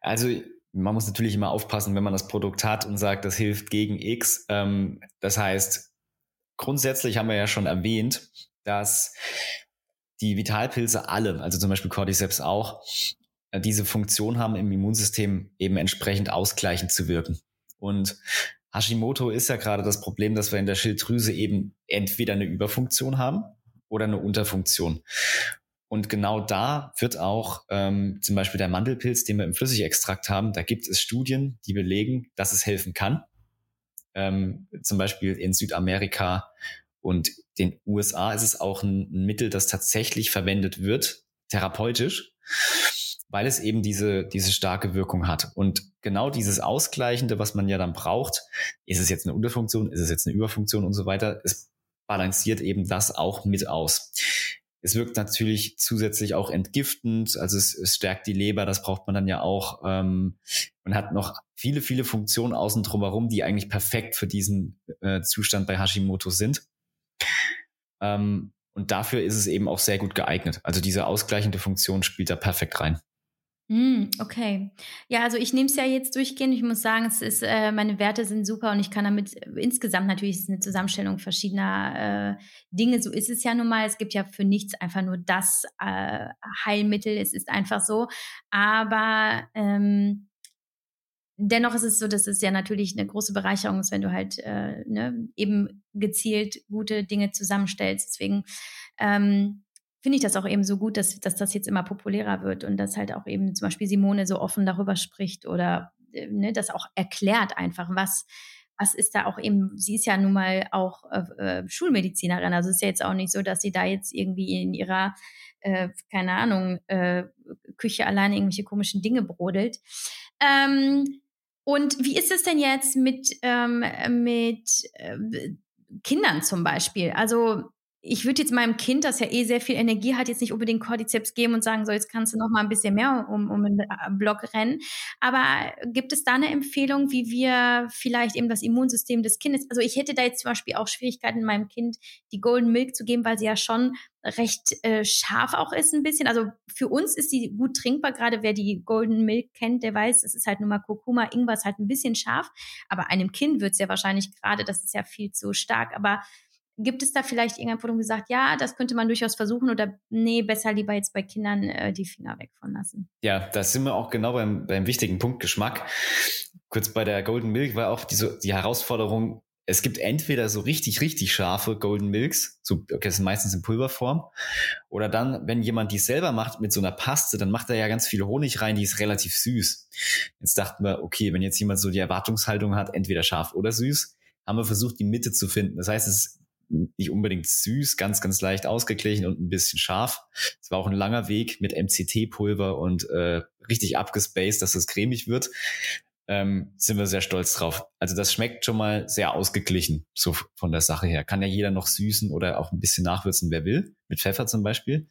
Also man muss natürlich immer aufpassen, wenn man das Produkt hat und sagt, das hilft gegen X. Ähm, das heißt, grundsätzlich haben wir ja schon erwähnt, dass die Vitalpilze alle, also zum Beispiel Cordyceps auch, äh, diese Funktion haben im Immunsystem eben entsprechend ausgleichend zu wirken. Und Hashimoto ist ja gerade das Problem, dass wir in der Schilddrüse eben entweder eine Überfunktion haben oder eine Unterfunktion. Und genau da wird auch ähm, zum Beispiel der Mandelpilz, den wir im Flüssigextrakt haben, da gibt es Studien, die belegen, dass es helfen kann. Ähm, zum Beispiel in Südamerika und den USA ist es auch ein, Mittel, das tatsächlich verwendet wird, therapeutisch. Weil es eben diese, diese starke Wirkung hat. Und genau dieses Ausgleichende, was man ja dann braucht, ist es jetzt eine Unterfunktion, ist es jetzt eine Überfunktion und so weiter, es balanciert eben das auch mit aus. Es wirkt natürlich zusätzlich auch entgiftend, also es, es stärkt die Leber, das braucht man dann ja auch. Ähm, man hat noch viele, viele Funktionen außen drumherum, die eigentlich perfekt für diesen äh, Zustand bei Hashimoto sind. Ähm, und dafür ist es eben auch sehr gut geeignet. Also diese ausgleichende Funktion spielt da perfekt rein. Mm, okay. Ja, also ich nehme es ja jetzt durchgehend. Ich muss sagen, es ist, äh, meine Werte sind super und ich kann damit äh, insgesamt natürlich ist eine Zusammenstellung verschiedener äh, Dinge. So ist es ja nun mal. Es gibt ja für nichts einfach nur das äh, Heilmittel. Es ist einfach so. Aber ähm, dennoch ist es so, dass es ja natürlich eine große Bereicherung ist, wenn du halt äh, ne, eben gezielt gute Dinge zusammenstellst. Deswegen ähm, finde ich das auch eben so gut, dass, dass das jetzt immer populärer wird und dass halt auch eben zum Beispiel Simone so offen darüber spricht oder äh, ne, das auch erklärt einfach, was, was ist da auch eben, sie ist ja nun mal auch äh, äh, Schulmedizinerin, also ist ja jetzt auch nicht so, dass sie da jetzt irgendwie in ihrer, äh, keine Ahnung, äh, Küche alleine irgendwelche komischen Dinge brodelt. Ähm, und wie ist es denn jetzt mit, ähm, mit äh, Kindern zum Beispiel? Also ich würde jetzt meinem Kind, das ja eh sehr viel Energie hat, jetzt nicht unbedingt Cordyceps geben und sagen, so jetzt kannst du noch mal ein bisschen mehr um, um den äh, Block rennen. Aber gibt es da eine Empfehlung, wie wir vielleicht eben das Immunsystem des Kindes, also ich hätte da jetzt zum Beispiel auch Schwierigkeiten, meinem Kind die Golden Milk zu geben, weil sie ja schon recht äh, scharf auch ist ein bisschen. Also für uns ist sie gut trinkbar, gerade wer die Golden Milk kennt, der weiß, es ist halt nur mal Kurkuma, Ingwer ist halt ein bisschen scharf. Aber einem Kind wird es ja wahrscheinlich gerade, das ist ja viel zu stark. Aber Gibt es da vielleicht irgendein Punkt, gesagt, ja, das könnte man durchaus versuchen oder nee, besser lieber jetzt bei Kindern äh, die Finger weg von lassen? Ja, da sind wir auch genau beim, beim wichtigen Punkt Geschmack. Kurz bei der Golden Milk war auch die, die Herausforderung, es gibt entweder so richtig, richtig scharfe Golden Milks, so, okay, das sind meistens in Pulverform, oder dann, wenn jemand die selber macht mit so einer Paste, dann macht er ja ganz viel Honig rein, die ist relativ süß. Jetzt dachten wir, okay, wenn jetzt jemand so die Erwartungshaltung hat, entweder scharf oder süß, haben wir versucht, die Mitte zu finden. Das heißt, es nicht unbedingt süß, ganz, ganz leicht ausgeglichen und ein bisschen scharf. Es war auch ein langer Weg mit MCT-Pulver und äh, richtig abgespaced, dass es cremig wird. Ähm, sind wir sehr stolz drauf. Also das schmeckt schon mal sehr ausgeglichen, so von der Sache her. Kann ja jeder noch süßen oder auch ein bisschen nachwürzen, wer will, mit Pfeffer zum Beispiel.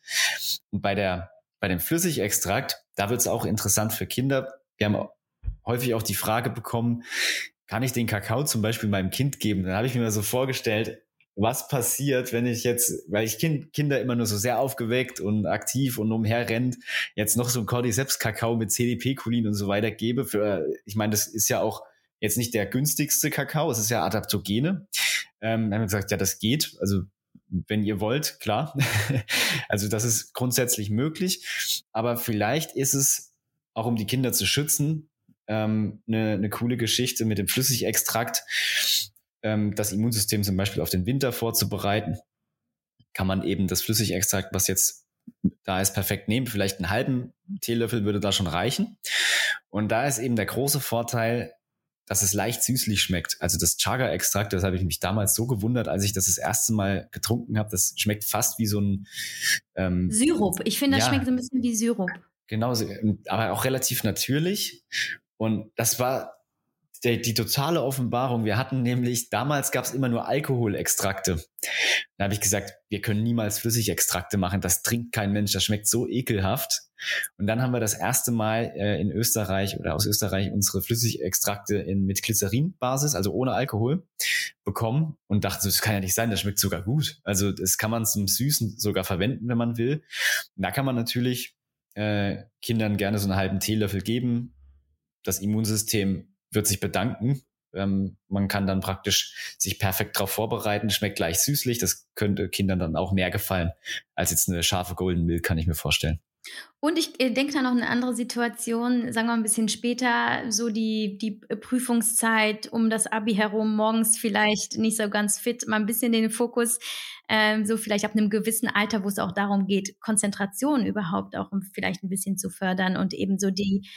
Und bei der, bei dem Flüssigextrakt, da wird es auch interessant für Kinder. Wir haben häufig auch die Frage bekommen, kann ich den Kakao zum Beispiel meinem Kind geben? Dann habe ich mir mal so vorgestellt, was passiert, wenn ich jetzt, weil ich kind, Kinder immer nur so sehr aufgeweckt und aktiv und umherrennt, jetzt noch so ein Cordyceps-Kakao mit CDP-Cholin und so weiter gebe. Für, ich meine, das ist ja auch jetzt nicht der günstigste Kakao, es ist ja Adaptogene. Ähm, haben wir gesagt, ja, das geht. Also wenn ihr wollt, klar. <laughs> also das ist grundsätzlich möglich. Aber vielleicht ist es, auch um die Kinder zu schützen, ähm, eine, eine coole Geschichte mit dem Flüssigextrakt ähm, das Immunsystem zum Beispiel auf den Winter vorzubereiten, kann man eben das Flüssigextrakt, was jetzt da ist, perfekt nehmen. Vielleicht einen halben Teelöffel würde da schon reichen. Und da ist eben der große Vorteil, dass es leicht süßlich schmeckt. Also das Chaga-Extrakt, das habe ich mich damals so gewundert, als ich das das erste Mal getrunken habe. Das schmeckt fast wie so ein ähm, Syrup. Ich finde, das ja, schmeckt so ein bisschen wie Syrup. Genau, aber auch relativ natürlich. Und das war die, die totale Offenbarung. Wir hatten nämlich, damals gab es immer nur Alkoholextrakte. Da habe ich gesagt, wir können niemals Flüssigextrakte machen. Das trinkt kein Mensch. Das schmeckt so ekelhaft. Und dann haben wir das erste Mal äh, in Österreich oder aus Österreich unsere Flüssigextrakte in, mit Glycerin-Basis, also ohne Alkohol, bekommen und dachten, das kann ja nicht sein, das schmeckt sogar gut. Also das kann man zum Süßen sogar verwenden, wenn man will. Und da kann man natürlich äh, Kindern gerne so einen halben Teelöffel geben. Das Immunsystem wird sich bedanken. Ähm, man kann dann praktisch sich perfekt darauf vorbereiten, schmeckt gleich süßlich. Das könnte Kindern dann auch mehr gefallen als jetzt eine scharfe Golden Milk, kann ich mir vorstellen. Und ich äh, denke da noch eine andere Situation, sagen wir ein bisschen später, so die, die Prüfungszeit um das Abi herum, morgens vielleicht nicht so ganz fit, mal ein bisschen den Fokus, ähm, so vielleicht ab einem gewissen Alter, wo es auch darum geht, Konzentration überhaupt auch um vielleicht ein bisschen zu fördern und eben so die,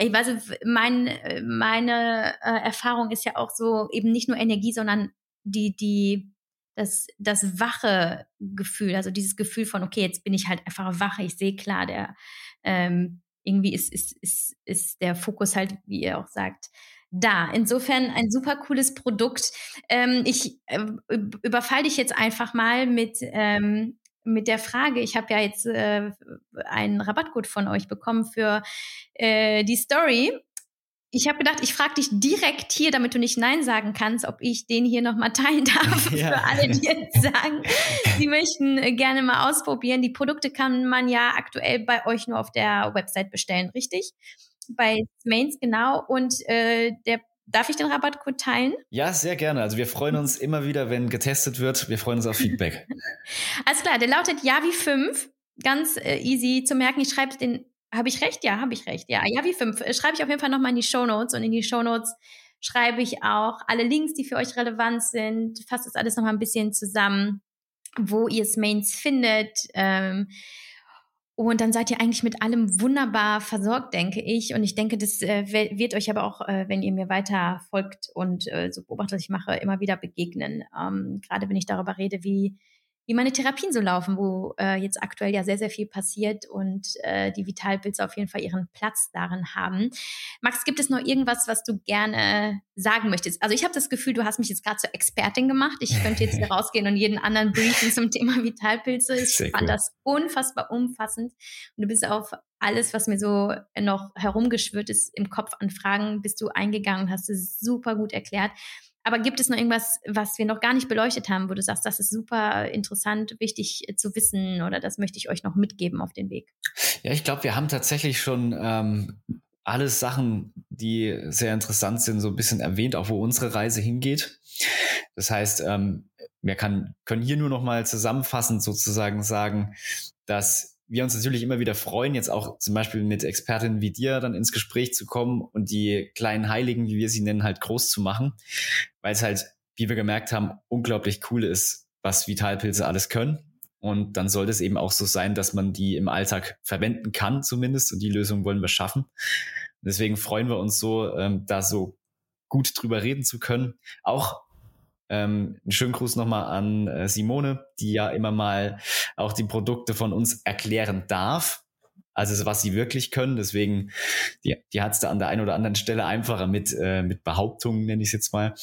ich weiß, mein, meine äh, Erfahrung ist ja auch so eben nicht nur Energie, sondern die, die, das, das wache Gefühl, also dieses Gefühl von, okay, jetzt bin ich halt einfach wach, ich sehe klar, der, ähm, irgendwie ist, ist, ist, ist der Fokus halt, wie ihr auch sagt, da. Insofern ein super cooles Produkt. Ähm, ich äh, überfall dich jetzt einfach mal mit, ähm, mit der Frage. Ich habe ja jetzt äh, einen Rabattcode von euch bekommen für äh, die Story. Ich habe gedacht, ich frage dich direkt hier, damit du nicht Nein sagen kannst, ob ich den hier nochmal teilen <laughs> darf. Ja. Für alle, die jetzt sagen, sie möchten äh, gerne mal ausprobieren. Die Produkte kann man ja aktuell bei euch nur auf der Website bestellen, richtig? Bei Mains, genau. Und äh, der Darf ich den Rabattcode teilen? Ja, sehr gerne. Also wir freuen uns immer wieder, wenn getestet wird. Wir freuen uns auf Feedback. <laughs> Alles klar, der lautet Javi5. Ganz äh, easy zu merken. Ich schreibe den habe ich recht? Ja, habe ich recht. Ja, ja, wie fünf. Äh, schreibe ich auf jeden Fall nochmal in die Show Notes und in die Show Notes schreibe ich auch alle Links, die für euch relevant sind. Fasst das alles nochmal ein bisschen zusammen, wo ihr es Mains findet. Ähm, und dann seid ihr eigentlich mit allem wunderbar versorgt, denke ich. Und ich denke, das äh, wird euch aber auch, äh, wenn ihr mir weiter folgt und äh, so beobachtet, was ich mache, immer wieder begegnen. Ähm, gerade wenn ich darüber rede, wie wie meine Therapien so laufen, wo äh, jetzt aktuell ja sehr, sehr viel passiert und äh, die Vitalpilze auf jeden Fall ihren Platz darin haben. Max, gibt es noch irgendwas, was du gerne sagen möchtest? Also ich habe das Gefühl, du hast mich jetzt gerade zur Expertin gemacht. Ich könnte jetzt hier <laughs> rausgehen und jeden anderen briefen zum Thema Vitalpilze. Ich sehr fand cool. das unfassbar umfassend. Und du bist auf alles, was mir so noch herumgeschwirrt ist im Kopf an Fragen, bist du eingegangen und hast es super gut erklärt. Aber gibt es noch irgendwas, was wir noch gar nicht beleuchtet haben, wo du sagst, das ist super interessant, wichtig äh, zu wissen oder das möchte ich euch noch mitgeben auf den Weg? Ja, ich glaube, wir haben tatsächlich schon ähm, alles Sachen, die sehr interessant sind, so ein bisschen erwähnt, auch wo unsere Reise hingeht. Das heißt, ähm, wir kann, können hier nur noch mal zusammenfassend sozusagen sagen, dass wir uns natürlich immer wieder freuen, jetzt auch zum Beispiel mit Expertinnen wie dir dann ins Gespräch zu kommen und die kleinen Heiligen, wie wir sie nennen, halt groß zu machen, weil es halt, wie wir gemerkt haben, unglaublich cool ist, was Vitalpilze alles können. Und dann sollte es eben auch so sein, dass man die im Alltag verwenden kann zumindest und die Lösung wollen wir schaffen. Deswegen freuen wir uns so, ähm, da so gut drüber reden zu können. Auch ähm, einen schönen Gruß nochmal an äh, Simone, die ja immer mal auch die Produkte von uns erklären darf. Also was sie wirklich können. Deswegen, die, die hat es da an der einen oder anderen Stelle einfacher mit, äh, mit Behauptungen, nenne ich es jetzt mal.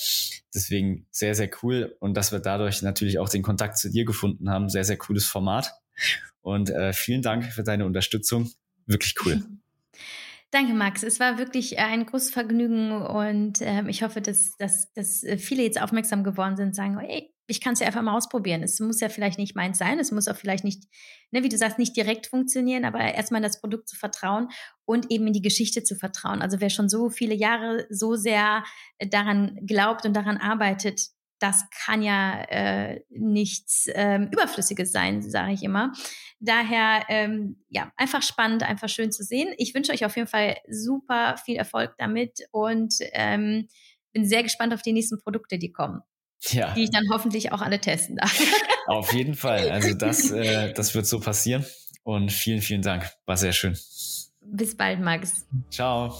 Deswegen sehr, sehr cool. Und dass wir dadurch natürlich auch den Kontakt zu dir gefunden haben. Sehr, sehr cooles Format. Und äh, vielen Dank für deine Unterstützung. Wirklich cool. <laughs> Danke, Max. Es war wirklich äh, ein großes Vergnügen und ähm, ich hoffe, dass, dass, dass äh, viele jetzt aufmerksam geworden sind und sagen, hey, ich kann es ja einfach mal ausprobieren. Es muss ja vielleicht nicht meins sein, es muss auch vielleicht nicht, ne, wie du sagst, nicht direkt funktionieren, aber erstmal das Produkt zu vertrauen und eben in die Geschichte zu vertrauen. Also wer schon so viele Jahre so sehr äh, daran glaubt und daran arbeitet, das kann ja äh, nichts ähm, Überflüssiges sein, sage ich immer. Daher, ähm, ja, einfach spannend, einfach schön zu sehen. Ich wünsche euch auf jeden Fall super viel Erfolg damit und ähm, bin sehr gespannt auf die nächsten Produkte, die kommen. Ja. Die ich dann hoffentlich auch alle testen darf. <laughs> Auf jeden Fall. Also das, äh, das wird so passieren. Und vielen, vielen Dank. War sehr schön. Bis bald, Max. Ciao.